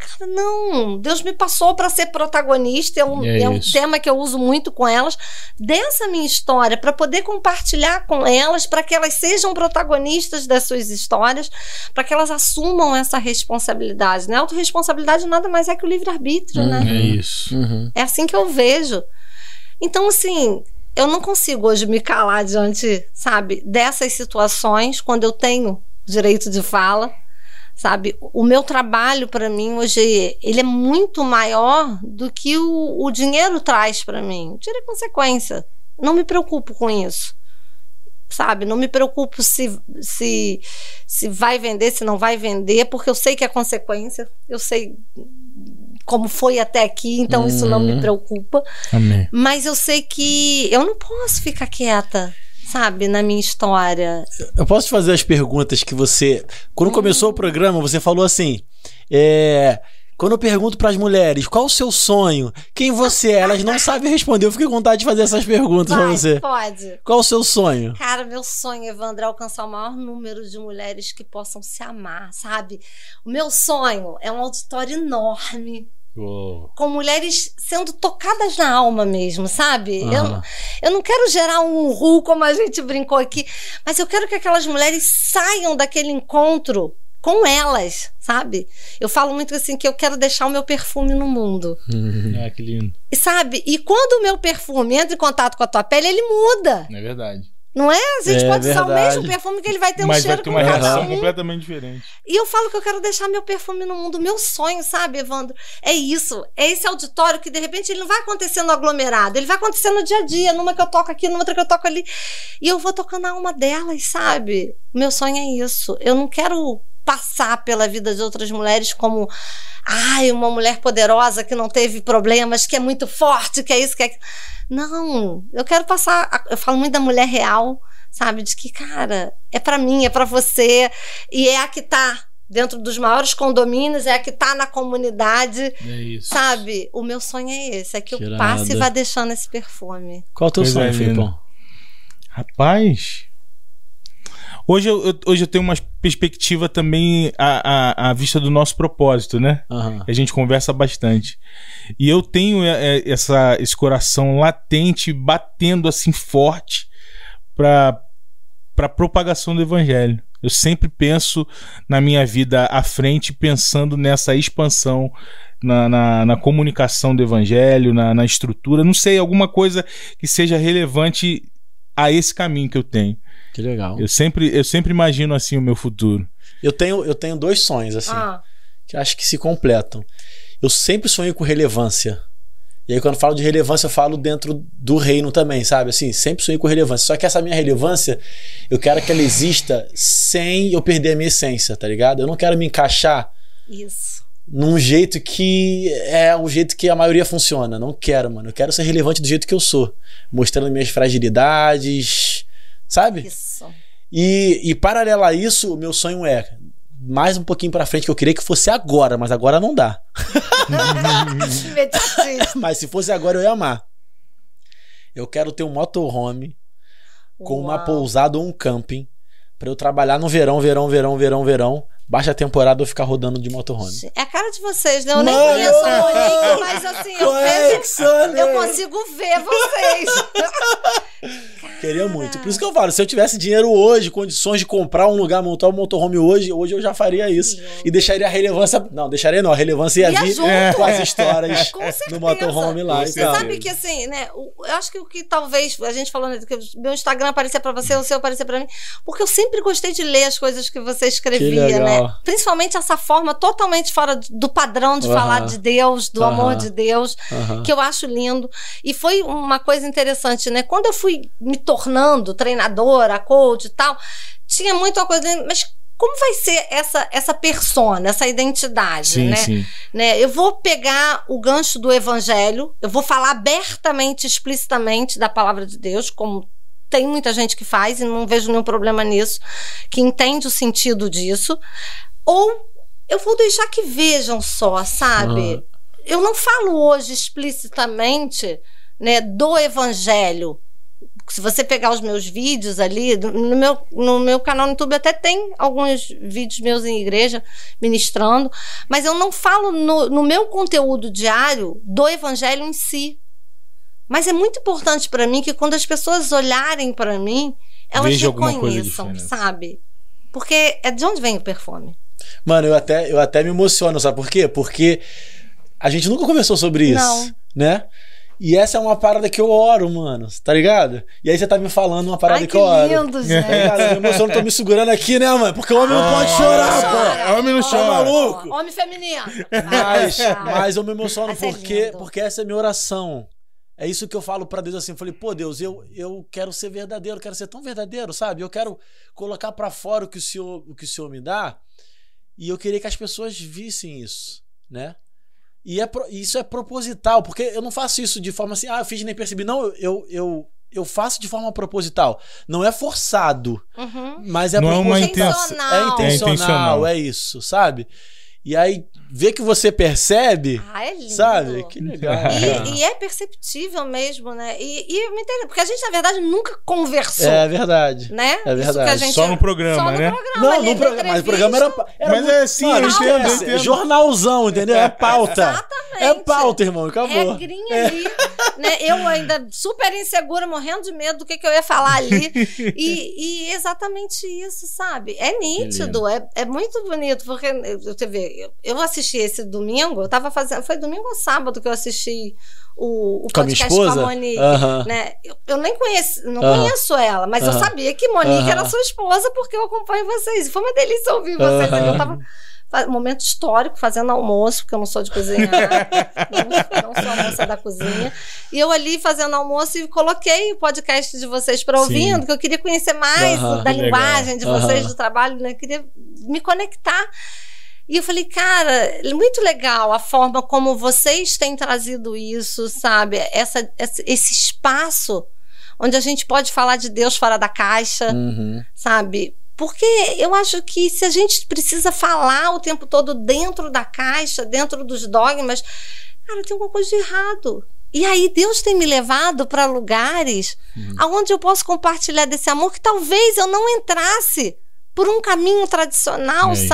Cara, não, Deus me passou para ser protagonista, é um, é, é um tema que eu uso muito com elas, dessa minha história, para poder compartilhar com elas, para que elas sejam protagonistas das suas histórias, para que elas assumam essa responsabilidade. Né? Autoresponsabilidade nada mais é que o livre-arbítrio, né? uhum, né? É isso. Uhum. É assim que eu vejo. Então, assim, eu não consigo hoje me calar diante, sabe, dessas situações, quando eu tenho direito de fala sabe? O meu trabalho para mim hoje ele é muito maior do que o, o dinheiro traz para mim. Tira consequência. Não me preocupo com isso. Sabe? Não me preocupo se, se, se vai vender, se não vai vender, porque eu sei que é consequência. Eu sei como foi até aqui, então isso não me uhum. preocupa. Amém. Mas eu sei que eu não posso ficar quieta sabe, na minha história. Eu posso te fazer as perguntas que você. Quando começou o programa, você falou assim. É. Quando eu pergunto para as mulheres qual o seu sonho, quem você é, elas não sabem responder. Eu fiquei com vontade de fazer essas perguntas para você. pode. Qual o seu sonho? Cara, meu sonho, Evandro, é alcançar o maior número de mulheres que possam se amar, sabe? O meu sonho é um auditório enorme, com mulheres sendo tocadas na alma mesmo, sabe? Eu, Aham. eu não quero gerar um ru como a gente brincou aqui, mas eu quero que aquelas mulheres saiam daquele encontro com elas, sabe? Eu falo muito assim que eu quero deixar o meu perfume no mundo. Ah, que lindo. E sabe? E quando o meu perfume entra em contato com a tua pele, ele muda. É verdade. Não é? A gente É pode usar o verdade. mesmo perfume que ele vai ter um Mas vai cheiro ter com uma reação completamente diferente. E eu falo que eu quero deixar meu perfume no mundo. Meu sonho, sabe, Evandro? É isso. É esse auditório que, de repente, ele não vai acontecer no aglomerado. Ele vai acontecer no dia a dia, numa que eu toco aqui, numa outra que eu toco ali. E eu vou tocando a alma delas, sabe? O meu sonho é isso. Eu não quero passar pela vida de outras mulheres como ai, uma mulher poderosa que não teve problemas, que é muito forte, que é isso, que é aquilo. Não, eu quero passar, a- eu falo muito da mulher real, sabe? De que, cara, é pra mim, é pra você, e é a que tá dentro dos maiores condomínios, é a que tá na comunidade, É isso. sabe? O meu sonho é esse, é que eu Que passe e vá deixando esse perfume. Qual o teu Coisa sonho, linda. Filipão? Rapaz. Hoje eu, eu- hoje eu tenho uma perspectiva também à, à, à vista do nosso propósito, né? Aham. A gente conversa bastante. E eu tenho é, é, essa, esse coração latente, batendo assim forte para para propagação do evangelho. Eu sempre penso na minha vida à frente, pensando nessa expansão na, na, na comunicação do evangelho, na, na estrutura. Não sei, alguma coisa que seja relevante a esse caminho que eu tenho. Que legal. Eu sempre, eu sempre imagino assim o meu futuro. Eu tenho, eu tenho dois sonhos, assim, Ah, que acho que se completam. Eu sempre sonhei com relevância. E aí, quando eu falo de relevância, eu falo dentro do reino também, sabe? Assim, sempre sonhei com relevância. Só que essa minha relevância, eu quero que ela exista sem eu perder a minha essência, tá ligado? Eu não quero me encaixar isso. num jeito que é o jeito que a maioria funciona. Não quero, mano. Eu quero ser relevante do jeito que eu sou. Mostrando minhas fragilidades, sabe? Isso. E, e paralelo a isso, o meu sonho é mais um pouquinho pra frente, que eu queria que fosse agora, mas agora não dá. Mas se fosse agora, eu ia amar. Eu quero ter um motorhome com uma pousada ou um camping pra eu trabalhar no verão, verão, verão, verão, verão. Baixa temporada eu ficar rodando de motorhome. É a cara de vocês, né? Eu nem Mano! conheço a Monique, mas assim, eu, vejo, Conexão, eu consigo ver vocês. Queria muito. Por isso que eu falo, se eu tivesse dinheiro hoje, condições de comprar um lugar, montar um motorhome hoje, hoje eu já faria isso. E deixaria a relevância. Não, deixaria não. A relevância ia Ia vir junto. com as histórias Com no motorhome lá. Tal. Sabe que assim, né? Eu acho que o que talvez a gente falou, né, que meu Instagram aparecia pra você, o seu aparecia pra mim, porque eu sempre gostei de ler as coisas que você escrevia, legal. né? Principalmente essa forma totalmente fora do padrão de falar de Deus, do amor de Deus, que eu acho lindo. E foi uma coisa interessante, né? Quando eu fui me tornando treinadora, coach e tal, tinha muito uma coisa, mas como vai ser essa essa persona, essa identidade, Sim, né? sim. né? Eu vou pegar o gancho do evangelho, eu vou falar abertamente, explicitamente da palavra de Deus, como tem muita gente que faz e não vejo nenhum problema nisso, que entende o sentido disso, ou eu vou deixar que vejam só, sabe? Eu não falo hoje explicitamente, né, do evangelho. Se você pegar os meus vídeos ali, no meu, no meu canal no YouTube até tem alguns vídeos meus em igreja ministrando, mas eu não falo no, no meu conteúdo diário do evangelho em si. Mas é muito importante para mim que quando as pessoas olharem para mim, elas Veja reconheçam, sabe? Porque é de onde vem o perfume? Mano, eu até, eu até me emociono, sabe por quê? Porque a gente nunca conversou sobre isso, Não. né? E essa é uma parada que eu oro, mano, tá ligado? E aí você tá me falando uma parada Ai, que, que eu oro. lindo, Tá gente. ligado? Eu me emociono, tô me segurando aqui, né, mano? Porque o homem não pode chorar, pô. Homem não Tá chora. maluco? Homem feminino. Mas, Ah, mas eu me emociono porque, porque essa é a minha oração. É isso que eu falo pra Deus assim. Eu falei, pô, Deus, eu, eu quero ser verdadeiro, eu quero ser tão verdadeiro, sabe? Eu quero colocar pra fora o que o Senhor, o que o Senhor me dá. E eu queria que as pessoas vissem isso, né? E é, pro- isso é proposital, porque eu não faço isso de forma assim, ah, eu fiz e nem percebi. Não, eu, eu, eu, faço de forma proposital. Não é forçado, Uhum. mas é Não é uma proposital. intenção. É intencional, É intencional. é isso, sabe? E aí, ver que você percebe, Ah, é lindo. sabe? Que legal. E, e é perceptível mesmo, né? E, e me entende? Porque a gente, na verdade, nunca conversou. É verdade. Né? É verdade. gente- Só no programa, só no né? programa, Não, ali, no programa, mas o programa era, era Mas muito- é assim, eu entendo, eu entendo. Jornalzão, entendeu? É pauta. Exatamente. É pauta, irmão. Acabou. Regrinha ali, né? Eu ainda super insegura, morrendo de medo do que, que eu ia falar ali. E, e exatamente isso, sabe? É nítido, é, é muito bonito, porque você vê, eu, eu assisti esse domingo, eu tava fazendo. Foi domingo ou sábado que eu assisti o, o Com a podcast esposa? com a Monique. Né? Eu, eu nem conheci, não conheço ela, mas eu sabia que Monique era sua esposa porque eu acompanho vocês. Foi uma delícia ouvir vocês. ali. Eu Aham. tava momento histórico, fazendo almoço, porque eu não sou de cozinhar, não, não sou a moça da cozinha. E eu ali fazendo almoço e coloquei o podcast de vocês para ouvindo, Sim. que eu queria conhecer mais da linguagem de legal. vocês, Aham. do trabalho, né? Eu queria me conectar. E eu falei, cara, muito legal a forma como vocês têm trazido isso, sabe? Essa, esse espaço onde a gente pode falar de Deus fora da caixa Uhum. sabe? Porque eu acho que se a gente precisa falar o tempo todo dentro da caixa, dentro dos dogmas, cara, tem alguma coisa de errado. E aí Deus tem me levado para lugares aonde eu posso compartilhar desse amor que talvez eu não entrasse por um caminho tradicional, É isso.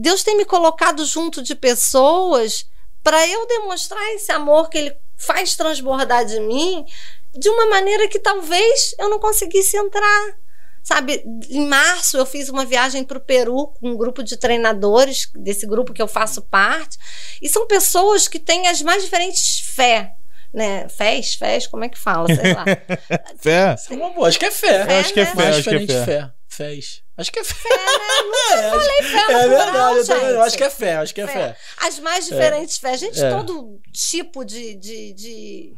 Deus tem me colocado junto de pessoas para eu demonstrar esse amor que ele faz transbordar de mim de uma maneira que talvez eu não conseguisse entrar. Sabe, em março eu fiz uma viagem para o Peru com um grupo de treinadores, desse grupo que eu faço parte, e são pessoas que têm as mais diferentes fé, né? Fés, fés, como é que fala? Sei lá. Fé. Isso é uma boa. Acho que é fé. Fé, acho que é né? fé, Mais acho que é diferente de fé. fé. Fés. Acho que é fé. Fé, né? Nunca falei fé no É plural, verdade, eu também. Eu gente. acho que é fé, acho que é fé. As mais diferentes fés. Gente, É. todo tipo de, de, de,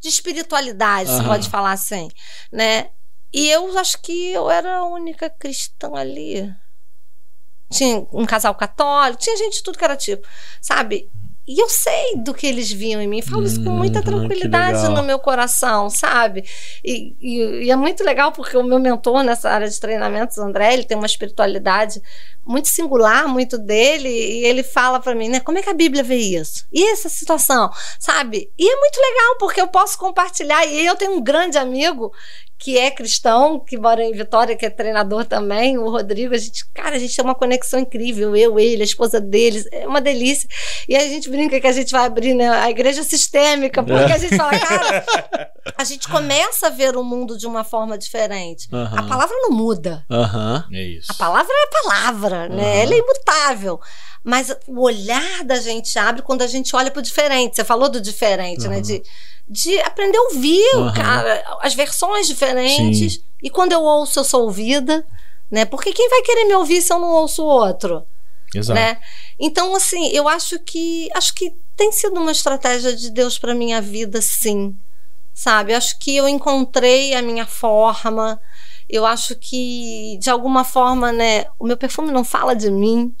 de espiritualidade, se Aham. pode falar assim, né? E eu acho que eu era a única cristã ali. Tinha um casal católico, tinha gente de tudo que era tipo, sabe? E eu sei do que eles viam em mim, falo isso com muita Uhum, tranquilidade no meu coração, sabe? E, e- e é muito legal porque o meu mentor nessa área de treinamentos, André, ele tem uma espiritualidade muito singular, muito dele, e ele fala pra mim, né? Como é que a Bíblia vê isso? E essa situação, sabe? E é muito legal porque eu posso compartilhar. E eu tenho um grande amigo que é cristão, que mora em Vitória, que é treinador também, o Rodrigo. A gente, cara, a gente tem uma conexão incrível. Eu, ele, a esposa deles, é uma delícia. E a gente brinca que a gente vai abrir né, a igreja sistêmica, porque a gente fala, cara, a gente começa a ver o mundo de uma forma diferente. A palavra não muda. É isso. A palavra é a palavra, né? Aham. Ela é imutável. Mas o olhar da gente abre quando a gente olha para o diferente. Você falou do diferente, né? De, de aprender a ouvir, Aham. cara, as versões diferentes. E quando eu ouço, eu sou ouvida, né? Porque quem vai querer me ouvir se eu não ouço o outro, Exato. né? Então, assim, eu acho que acho que tem sido uma estratégia de Deus para minha vida, sim. Sabe? Eu acho que eu encontrei a minha forma. Eu acho que de alguma forma, né, o meu perfume não fala de mim,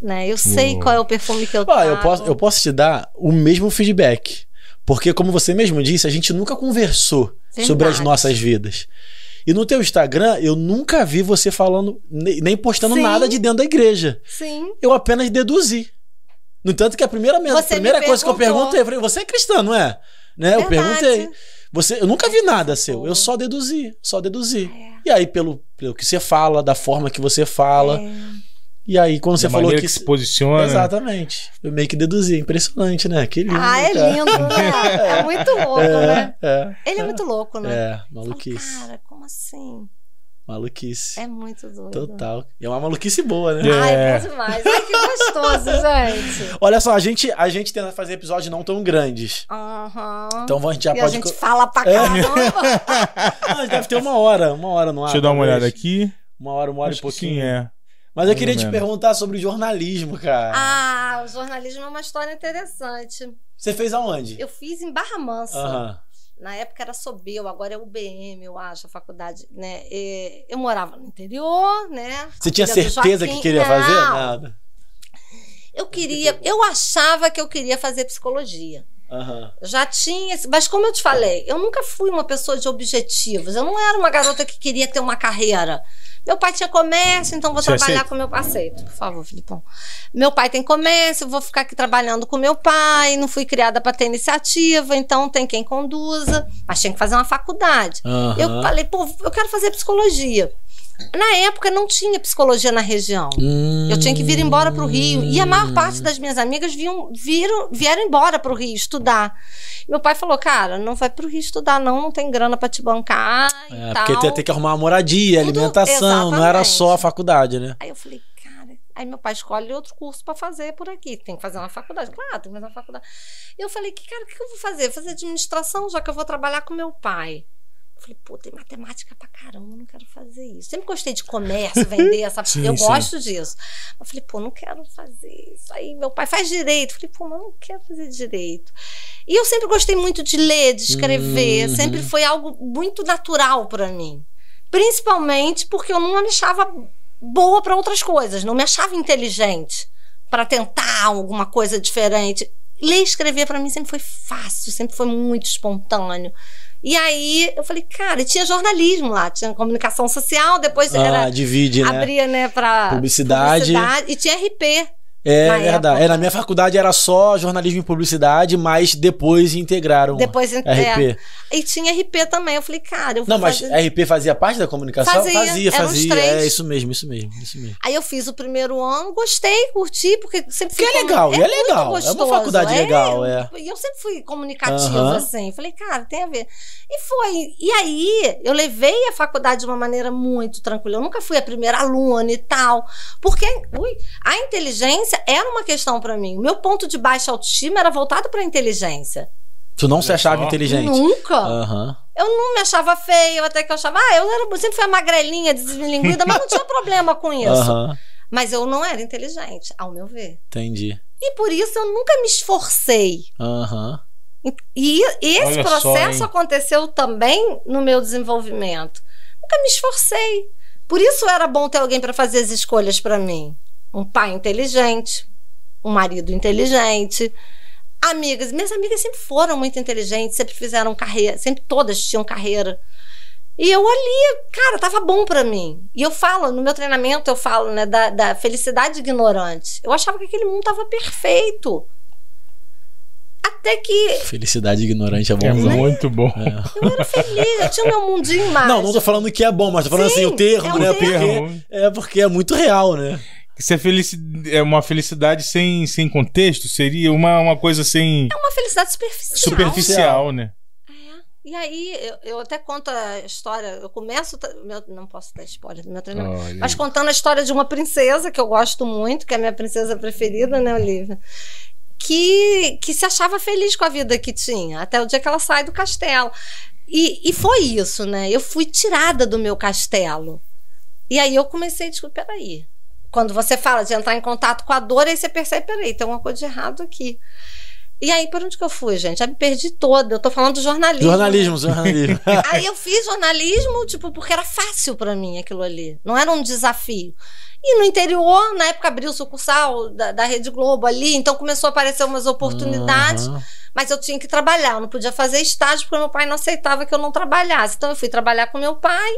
né? Eu sei Uou. qual é o perfume que eu Ó, eu posso, eu posso te dar o mesmo feedback. Porque, como você mesmo disse, a gente nunca conversou Verdade. sobre as nossas vidas. E no teu Instagram, eu nunca vi você falando, ne- nem postando Sim. nada de dentro da igreja. Sim. Eu apenas deduzi. No entanto que a primeira, me- Você primeira me coisa que eu perguntei, eu falei, você é cristã, não é? Né? Eu perguntei. Você, eu nunca vi nada seu, eu só deduzi, só deduzi. É. E aí, pelo, pelo que você fala, da forma que você fala, É. e aí quando Da você falou que. que se posiciona. Exatamente. Eu meio que deduzi. Impressionante, né? Que lindo. Ah, é cara. lindo, né? É muito louco, né? É, Ele é muito louco, né? é, maluquice. Cara, como assim? Maluquice. É muito doido. Total. E é uma maluquice boa, né? É. Ai, é bom demais. Ai, que gostoso, gente. Olha só, a gente, a gente tenta fazer episódios não tão grandes. Aham. Então a gente já e a pode. gente co- fala pra É. caramba. Ah, a gente deve ter uma hora, uma hora no ar. Deixa eu dar uma olhada aqui. Uma hora, uma hora Acho e que pouquinho. sim, é. Mas eu Mais queria te menos. perguntar sobre jornalismo, cara. Ah, o jornalismo é uma história interessante. Você fez aonde? Eu fiz em Barra Mansa. Aham. Na época era Sobel, agora é UBM, eu acho, a faculdade, né? E eu morava no interior, né? Você tinha certeza que queria Não, fazer? Nada. Eu queria, eu achava que eu queria fazer psicologia. Aham. Já tinha, mas como eu te falei, eu nunca fui uma pessoa de objetivos. Eu não era uma garota que queria ter uma carreira. Meu pai tinha comércio, então vou Você trabalhar aceita? com meu pai. Aceito, por favor, Filipão. Meu pai tem comércio, vou ficar aqui trabalhando com meu pai. Não fui criada para ter iniciativa, então tem quem conduza. Mas tinha que fazer uma faculdade. Aham. Eu falei, pô, eu quero fazer psicologia. Na época não tinha psicologia na região. Hum. Eu tinha que vir embora para o Rio. E a maior parte das minhas amigas vinham, viram, vieram embora para o Rio estudar. Meu pai falou, cara, não vai para o Rio estudar, não, não tem grana para te bancar É, tal. porque ia ter que arrumar uma moradia, Tudo- alimentação, não era exatamente. só a faculdade, né? Aí eu falei, cara. Aí meu pai escolhe outro curso para fazer por aqui. Tem que fazer uma faculdade. Claro, tem que fazer uma faculdade. Eu falei, que cara, o que eu vou fazer? Fazer administração, já que eu vou trabalhar com meu pai. Falei, pô, tem matemática pra caramba, eu não quero fazer isso. Sempre gostei de comércio, vender, essa. Sim, eu sim. gosto disso. Eu falei, pô, não quero fazer isso. Aí meu pai faz direito. Eu falei, pô, mas não quero fazer direito. E eu sempre gostei muito de ler, de escrever. Uhum. Sempre foi algo muito natural pra mim. Principalmente porque eu não me achava boa para outras coisas, não me achava inteligente para tentar alguma coisa diferente. Ler e escrever para mim sempre foi fácil, sempre foi muito espontâneo. E aí eu falei, cara, e tinha jornalismo lá, tinha comunicação social, depois Ah, era divide, né? abria, né, para Publicidade. e tinha RP. É na verdade. época. É, na minha faculdade era só jornalismo e publicidade, mas depois integraram Depois RP. é, e tinha RP também. Eu falei, cara, eu vou Não, mas fazer- RP fazia parte da comunicação? Fazia, fazia. fazia. É isso mesmo, isso mesmo, isso mesmo. Aí eu fiz o primeiro ano, gostei, curti, porque sempre Que fui. é legal, é muito legal, é uma faculdade legal, é. E eu sempre fui comunicativa, Aham. assim. Falei, cara, tem a ver. E foi. E aí, eu levei a faculdade de uma maneira muito tranquila. Eu nunca fui a primeira aluna e tal. Porque, ui, a inteligência era uma questão pra mim. O meu ponto de baixa autoestima era voltado pra inteligência. Tu não se achava só. inteligente? Nunca. Aham. Eu não me achava feia, até que eu achava, ah, eu era, sempre fui a magrelinha, deslinguida, mas não tinha problema com isso. Aham. Mas eu não era inteligente, ao meu ver. Entendi. E por isso eu nunca me esforcei. Aham. E esse Olha só, processo hein? aconteceu também no meu desenvolvimento. Nunca me esforcei. Por isso era bom ter alguém para fazer as escolhas para mim. Um pai inteligente, um marido inteligente, amigas. Minhas amigas sempre foram muito inteligentes, sempre fizeram carreira, sempre todas tinham carreira. E eu ali, cara, tava bom pra mim. E eu falo, no meu treinamento, eu falo, né, da, da felicidade ignorante. Eu achava que aquele mundo tava perfeito. Até que Felicidade ignorante é bom. É usar. muito bom. eu era feliz, eu tinha o meu mundinho mágico. Não, não tô falando que é bom, mas tô falando Sim, assim, o termo, é um né? termo. Porque, é porque é muito real, né? Isso é, felici... é uma felicidade sem, sem contexto? Seria uma, uma coisa sem É uma felicidade superficial. superficial, né? É. E aí, eu, eu até conto a história, eu começo. Meu, não posso dar spoiler do meu treinamento. Olha Mas contando a história de uma princesa que eu gosto muito, que é a minha princesa preferida, né, Olivia? Que, que se achava feliz com a vida que tinha, até o dia que ela sai do castelo. E, e foi isso, né? Eu fui tirada do meu castelo. E aí eu comecei a descobrir, peraí. Quando você fala de entrar em contato com a dor, aí você percebe, peraí, tem alguma coisa de errado aqui. E aí, por onde que eu fui, gente? Já me perdi toda. Eu tô falando do jornalismo. Jornalismo, jornalismo. Aí eu fiz jornalismo, tipo, porque era fácil pra mim aquilo ali. Não era um desafio. E no interior, na época abriu o sucursal da, da Rede Globo ali, então começou a aparecer umas oportunidades, Aham. mas eu tinha que trabalhar, eu não podia fazer estágio porque meu pai não aceitava que eu não trabalhasse. Então eu fui trabalhar com meu pai,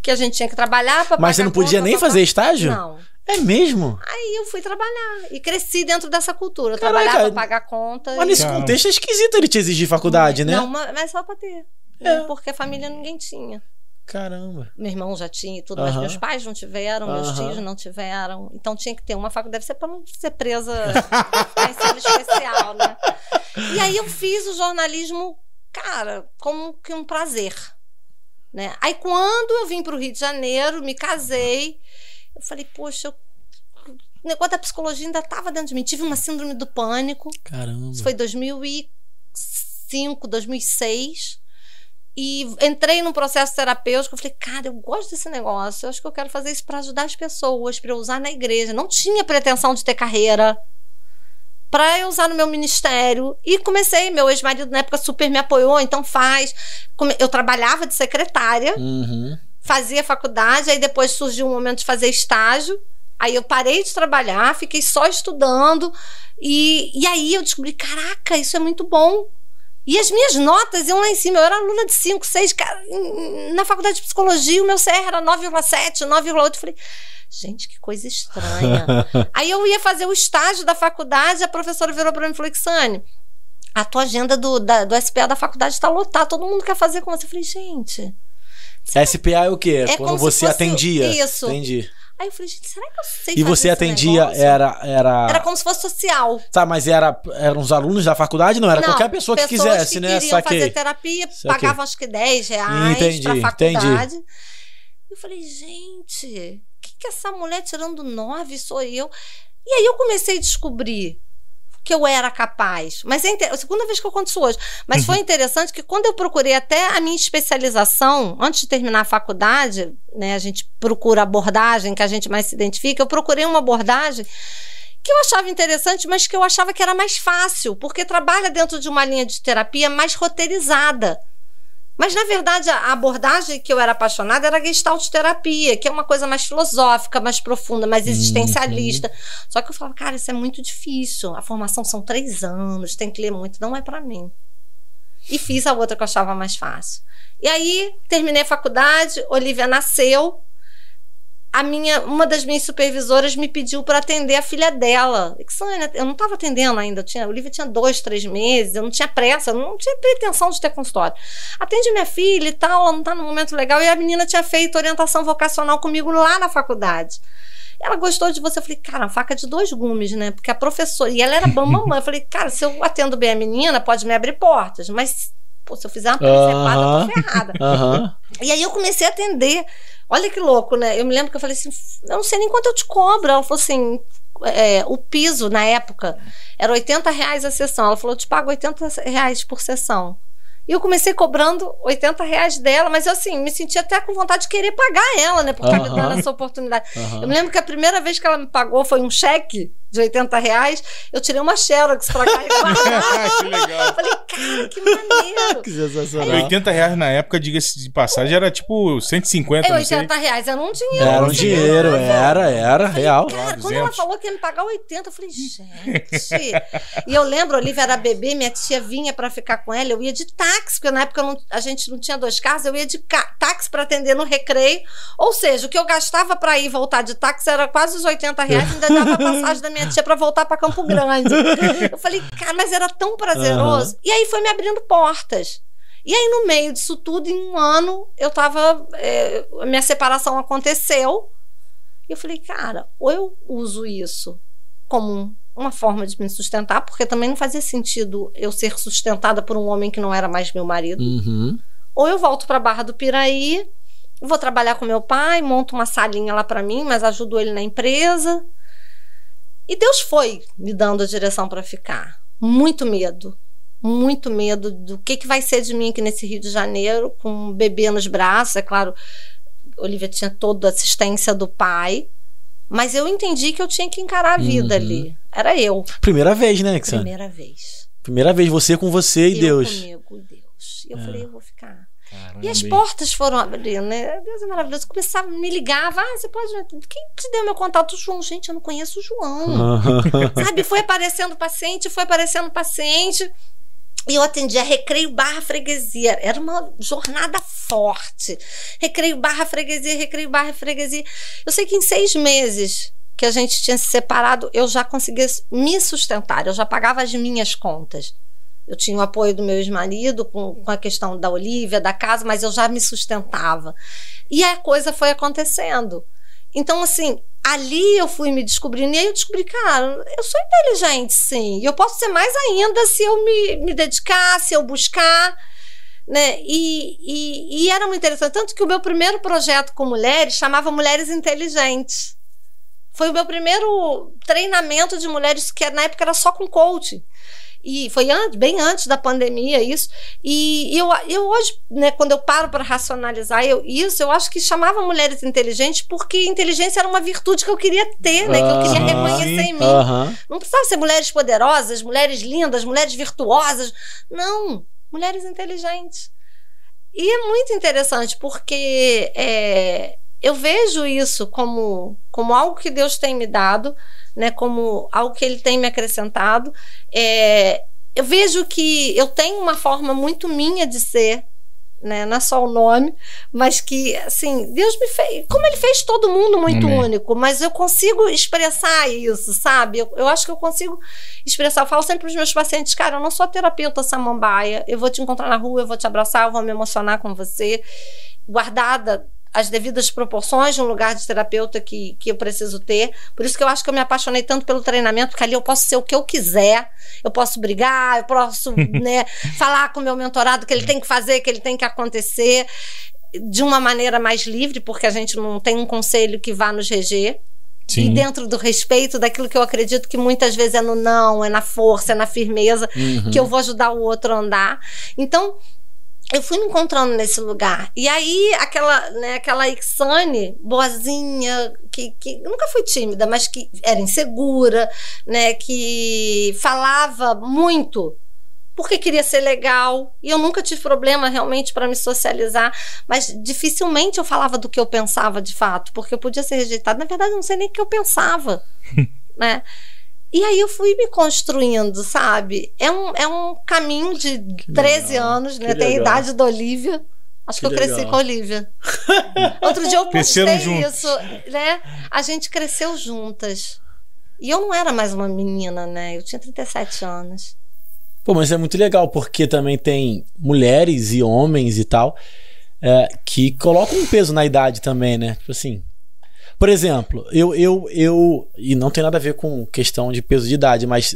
que a gente tinha que trabalhar pra Mas você não podia conta, nem fazer estágio? Não. É mesmo? Aí eu fui trabalhar e cresci dentro dessa cultura. Eu Caraca. trabalhava pra pagar conta. Mas e- nesse contexto é esquisito ele te exigir faculdade, né? Não, mas só pra ter. É. Porque a família ninguém tinha. Caramba. Meu irmão já tinha e tudo, mas meus pais não tiveram, meus tios não tiveram. Então tinha que ter uma faculdade. Deve ser pra não ser presa em ensino especial, né? E aí eu fiz o jornalismo, cara, como que um prazer. Né? Aí quando eu vim para o Rio de Janeiro, me casei, eu falei, poxa, eu- o negócio da psicologia ainda estava dentro de mim. Tive uma síndrome do pânico. Caramba. Isso foi 2005, 2006. E entrei num processo terapêutico. Eu falei, cara, eu gosto desse negócio. Eu acho que eu quero fazer isso para ajudar as pessoas, para eu usar na igreja. Não tinha pretensão de ter carreira. Para eu usar no meu ministério. E comecei. Meu ex-marido, na época, super me apoiou, então faz. Eu trabalhava de secretária Uhum. fazia faculdade, aí depois surgiu um momento de fazer estágio. Aí eu parei de trabalhar, fiquei só estudando. E, e aí eu descobri: caraca, isso é muito bom. E as minhas notas iam lá em cima. Eu era aluna de 5, 6. Na faculdade de psicologia, o meu CR era 9,7, 9,8. Falei, gente, que coisa estranha. Aí eu ia fazer o estágio da faculdade, a professora virou para mim e falou: Xane, a tua agenda do, da, do SPA da faculdade está lotada, todo mundo quer fazer com você. Eu falei, gente. SPA é o quê? É Quando você atendia. Isso. Entendi. Aí eu falei, gente, será que eu sei E você atendia, era, era. Era como se fosse social. Tá, mas era, eram os alunos da faculdade? Não, era Não, qualquer pessoa que quisesse, que né? Saquei. fazer terapia, Saquei. pagavam acho que 10 reais Entendi, pra faculdade. entendi. Eu falei, gente, o que, que essa mulher tirando nove sou eu? E aí eu comecei a descobrir que eu era capaz. Mas é inter... a segunda vez que eu conto isso hoje. Mas foi interessante que quando eu procurei até a minha especialização, antes de terminar a faculdade, né, a gente procura a abordagem que a gente mais se identifica, eu procurei uma abordagem que eu achava interessante, mas que eu achava que era mais fácil, porque trabalha dentro de uma linha de terapia mais roteirizada. Mas, na verdade, a abordagem que eu era apaixonada era a gestalt terapia, que é uma coisa mais filosófica, mais profunda, mais existencialista. Só que eu falava, cara, isso é muito difícil. A formação são três anos, tem que ler muito, não é para mim. E fiz a outra que eu achava mais fácil. E aí, terminei a faculdade, Olivia nasceu. A minha, uma das minhas supervisoras me pediu para atender a filha dela. Eu não estava atendendo ainda. Tinha, a Olivia tinha dois, três meses. Eu não tinha pressa, eu não tinha pretensão de ter consultório. Atende minha filha e tal, ela não está no momento legal. E a menina tinha feito orientação vocacional comigo lá na faculdade. Ela gostou de você. Eu falei, cara, uma faca de dois gumes, né? Porque a professora. E ela era bambamã. Eu falei, cara, se eu atendo bem a menina, pode me abrir portas. Mas, pô, se eu fizer uma presepada, eu tô ferrada. Aham. E aí eu comecei a atender. Olha que louco, né? Eu me lembro que eu falei assim: eu não sei nem quanto eu te cobro. Ela falou assim: é, o piso na época era 80 reais a sessão. Ela falou: eu te pago 80 reais por sessão. E eu comecei cobrando 80 reais dela, mas eu assim, me senti até com vontade de querer pagar ela, né? Por estar me Aham. dando essa oportunidade. Eu me lembro que a primeira vez que ela me pagou foi um cheque de 80 reais. Eu tirei uma Xerox pra carregar. que legal. Eu falei, cara, que maneiro. Que sensacional. 80 reais na época, diga-se de passagem, era tipo 150, É, não sei. 80 reais era um dinheiro. Era um dinheiro, né? era, era, real. Cara, quando 200. ela falou que ia me pagar 80, eu falei, gente. e eu lembro, a Olivia era bebê, minha tia vinha pra ficar com ela, eu ia de táxi, porque na época não- a gente não tinha dois carros, eu ia de táxi pra atender no recreio. Ou seja, o que eu gastava pra ir voltar de táxi era quase os 80 reais, ainda dava a passagem da minha tia pra voltar pra Campo Grande. Eu falei, cara, mas era tão prazeroso. E aí foi me abrindo portas. E aí, no meio disso tudo, em um ano, eu tava. é, minha separação aconteceu. E eu falei, cara, ou eu uso isso como uma forma de me sustentar, porque também não fazia sentido eu ser sustentada por um homem que não era mais meu marido. Uhum. Ou eu volto para Barra do Piraí, vou trabalhar com meu pai, monto uma salinha lá para mim, mas ajudo ele na empresa. E Deus foi me dando a direção para ficar. Muito medo. Muito medo do que, que vai ser de mim aqui nesse Rio de Janeiro, com um bebê nos braços. É claro, Olivia tinha toda a assistência do pai. Mas eu entendi que eu tinha que encarar a vida Uhum. ali. Era eu. Primeira vez, né, Xana? Primeira vez. Primeira vez, você com você e eu Deus. comigo, e Deus. E eu falei, eu vou ficar. Caramba, E as portas foram abrindo, né? Deus é maravilhoso. Começava me ligar. Ah, você pode. Quem te deu meu contato? O João. Gente, eu não conheço o João. Sabe? Foi aparecendo paciente, foi aparecendo paciente. E eu atendia recreio barra freguesia. Era uma jornada forte. Recreio barra freguesia, recreio barra freguesia. Eu sei que em seis meses que a gente tinha se separado, eu já conseguia me sustentar. Eu já pagava as minhas contas. Eu tinha o apoio do meu ex-marido com, com a questão da Olivia, da casa, mas eu já me sustentava. E a coisa foi acontecendo. Então, assim, ali eu fui me descobrindo e aí eu descobri, cara, eu sou inteligente, sim. E eu posso ser mais ainda se eu me, me dedicar, se eu buscar. Né? E, e, e era muito interessante. Tanto que o meu primeiro projeto com mulheres chamava Mulheres Inteligentes. Foi o meu primeiro treinamento de mulheres, que na época era só com coaching. E foi antes, bem antes da pandemia isso. E eu, eu hoje, né, quando eu paro para racionalizar eu, isso, eu acho que chamava mulheres inteligentes porque inteligência era uma virtude que eu queria ter, né, que eu queria reconhecer em mim. Aham. Não precisava ser mulheres poderosas, mulheres lindas, mulheres virtuosas. Não, mulheres inteligentes. E é muito interessante porque é, eu vejo isso como, como algo que Deus tem me dado, né? Como algo que Ele tem me acrescentado. É, eu vejo que eu tenho uma forma muito minha de ser, né? Não é só o nome, mas que, assim, Deus me fez. Como Ele fez todo mundo muito Amém. único, mas eu consigo expressar isso, sabe? Eu, eu acho que eu consigo expressar. Eu falo sempre para os meus pacientes, cara, eu não sou terapeuta samambaia, eu vou te encontrar na rua, eu vou te abraçar, eu vou me emocionar com você, guardada as devidas proporções de um lugar de terapeuta que, que eu preciso ter. Por isso que eu acho que eu me apaixonei tanto pelo treinamento, porque ali eu posso ser o que eu quiser, eu posso brigar, eu posso né, falar com o meu mentorado que ele tem que fazer, que ele tem que acontecer de uma maneira mais livre, porque a gente não tem um conselho que vá nos reger. E Sim. dentro do respeito daquilo que eu acredito que muitas vezes é no não, é na força, é na firmeza, Uhum. que eu vou ajudar o outro a andar. Então, eu fui me encontrando nesse lugar. E aí, aquela, né, aquela Ixane, boazinha, que, que nunca foi tímida, mas que era insegura, né, que falava muito porque queria ser legal. E eu nunca tive problema realmente para me socializar, mas dificilmente eu falava do que eu pensava de fato, porque eu podia ser rejeitada. Na verdade, eu não sei nem o que eu pensava, né? E aí eu fui me construindo, sabe? É um, é um caminho de 13 legal, anos, né? Tem a idade da Olivia. Acho que, Que eu cresci legal. com a Olivia. Outro dia eu postei isso, né? A gente cresceu juntas. E eu não era mais uma menina, né? Eu tinha 37 anos. Pô, mas é muito legal, porque também tem mulheres e homens e tal é, que colocam um peso na idade também, né? Tipo assim. Por exemplo, eu, eu, eu. E não tem nada a ver com questão de peso de idade, mas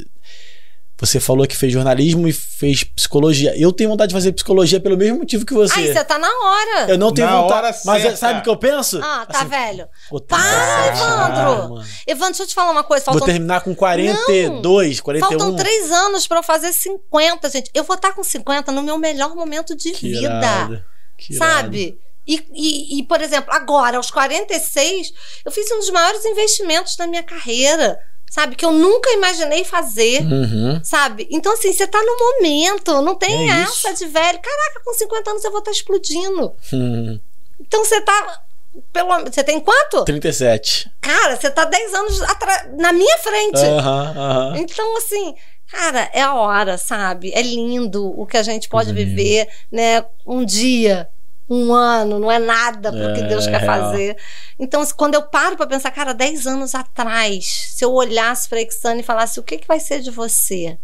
você falou que fez jornalismo e fez psicologia. Eu tenho vontade de fazer psicologia pelo mesmo motivo que você. Aí você tá na hora. Eu não tenho Na vontade. hora Mas certa. sabe o que eu penso? Ah, tá Assim, velho. pô, Para, 37 Evandro. mano. Evandro, deixa eu te falar uma coisa. Vou Faltam, terminar com 42, 41. faltam três anos pra eu fazer 50, gente. Eu vou estar com 50 no meu melhor momento de Que vida. irado, que irado. E, e, e, por exemplo, agora, aos 46, eu fiz um dos maiores investimentos da minha carreira, sabe? Que eu nunca imaginei fazer. Uhum. Sabe? Então, assim, você tá no momento, não tem É essa de velho. Caraca, com 50 anos eu vou estar explodindo. Hum, Então você tá. Pelo, você tem quanto? 37. Cara, você tá 10 anos atra- na minha frente. Aham, aham. Então, assim, cara, é a hora, sabe? É lindo o que a gente pode Coisa linda. viver, né? Um dia, um ano, não é nada porque É, Deus é quer real. fazer. Então, quando eu paro pra pensar, cara, 10 anos atrás, se eu olhasse pra Ixane e falasse, o que, que vai ser de você?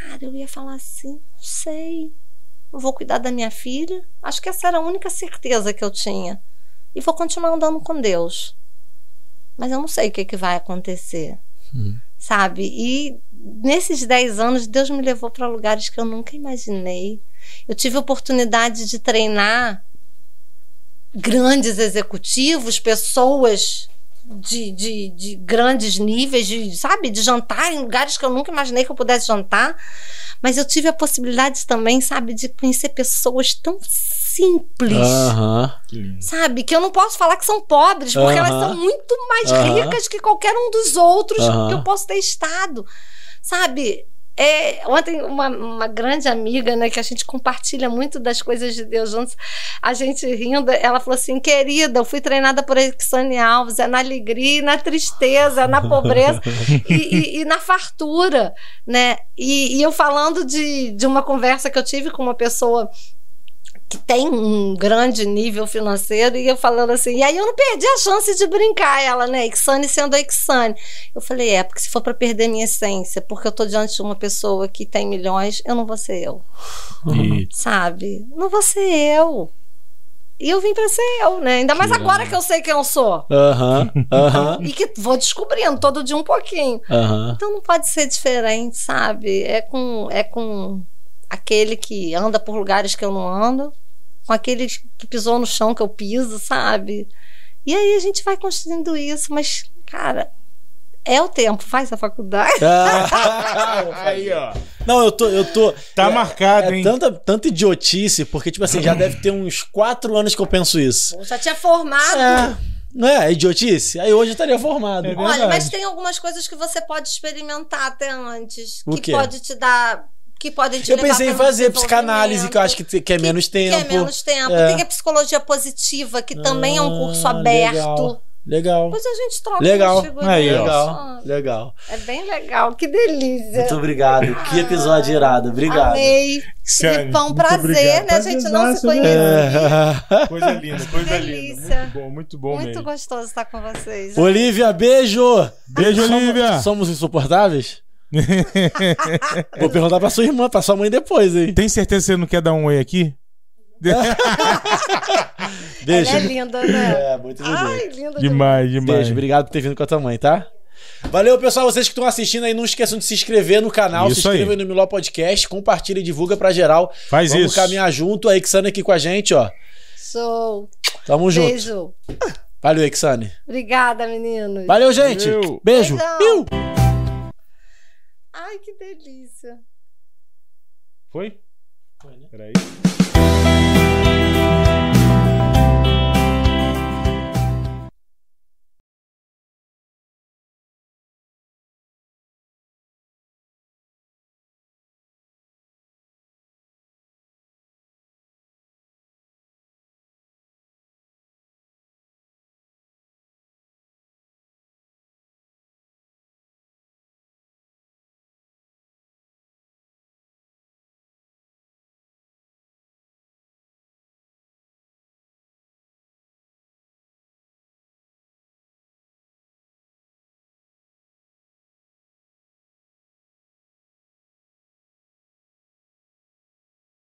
Cara, eu ia falar assim, não sei. Eu vou cuidar da minha filha. Acho que essa era a única certeza que eu tinha. E vou continuar andando com Deus. Mas eu não sei o que, que vai acontecer. Sabe? E nesses 10 anos, Deus me levou para lugares que eu nunca imaginei. Eu tive a oportunidade de treinar grandes executivos, pessoas de, de, de grandes níveis, de, sabe? De jantar em lugares que eu nunca imaginei que eu pudesse jantar. Mas eu tive a possibilidade também, sabe, de conhecer pessoas tão simples Aham. sabe? Que eu não posso falar que são pobres, porque Aham. elas são muito mais Aham. ricas que qualquer um dos outros que eu posso ter estado, sabe? É, ontem, uma, uma grande amiga, né, que a gente compartilha muito das coisas de Deus juntos, a gente rindo, ela falou assim: querida, eu fui treinada por Exane Alves, é na alegria na tristeza, na pobreza e, e- e na fartura, né? E, e eu falando de, de uma conversa que eu tive com uma pessoa que tem um grande nível financeiro, e eu falando assim, e aí eu não perdi a chance de brincar, ela, né? Ixane sendo a Ixane. Eu falei, é, porque se for para perder minha essência, porque eu tô diante de uma pessoa que tem milhões, eu não vou ser eu, E sabe? Não vou ser eu. E eu vim para ser eu, né? Ainda mais Que agora que eu sei quem eu sou. Aham. Aham. E que vou descobrindo todo dia um pouquinho. Então não pode ser diferente, sabe? É com, é com aquele que anda por lugares que eu não ando, com aquele que pisou no chão que eu piso, sabe? E aí a gente vai construindo isso, mas, cara, é o tempo, faz a faculdade. Ah, Aí, ó. Não, eu tô. Eu tô Tá é- marcado, é hein? Tanta, tanta idiotice, porque, tipo assim, já deve ter uns quatro anos que eu penso isso. Eu já tinha formado. É. Não é? É idiotice? Aí hoje eu estaria formado. É Olha, mas tem algumas coisas que você pode experimentar até antes, O que quê? pode te dar que podem te Eu levar pensei em fazer psicanálise, que eu acho que, que é menos que tempo. é menos tempo. É. Tem a psicologia positiva, que também é um curso Ah, aberto. Legal. legal. Depois a gente troca Legal. Aí. Legal. Legal. É bem legal, que delícia. Muito obrigado. Que episódio irado. Obrigado. Amei. Sério, E foi um prazer, obrigado. né? A gente não se Prazerzaço, conhecia. É. Coisa linda, coisa delícia. linda. Muito bom, muito bom Muito mesmo. gostoso estar com vocês. Olivia, beijo! Beijo, Somos- Olivia. Somos insuportáveis? Vou perguntar pra sua irmã, pra sua mãe depois, hein? Tem certeza que você não quer dar um oi aqui? Beijo. Ela é linda, né? É, muito bonito. Ai, linda demais, demais. Beijo, obrigado por ter vindo com a tua mãe, tá? Valeu, pessoal. Vocês que estão assistindo aí, não esqueçam de se inscrever no canal, Isso se inscrevam no Miló Podcast, compartilha e divulga pra geral. Faz Vamos isso. caminhar junto. A Exane aqui com a gente, ó. Show. Tamo junto. Beijo. Valeu, Exane. Obrigada, meninos. Valeu, gente. Valeu. Beijo. Beijão. Piu. Ai, que delícia. Foi? Foi, né? Peraí.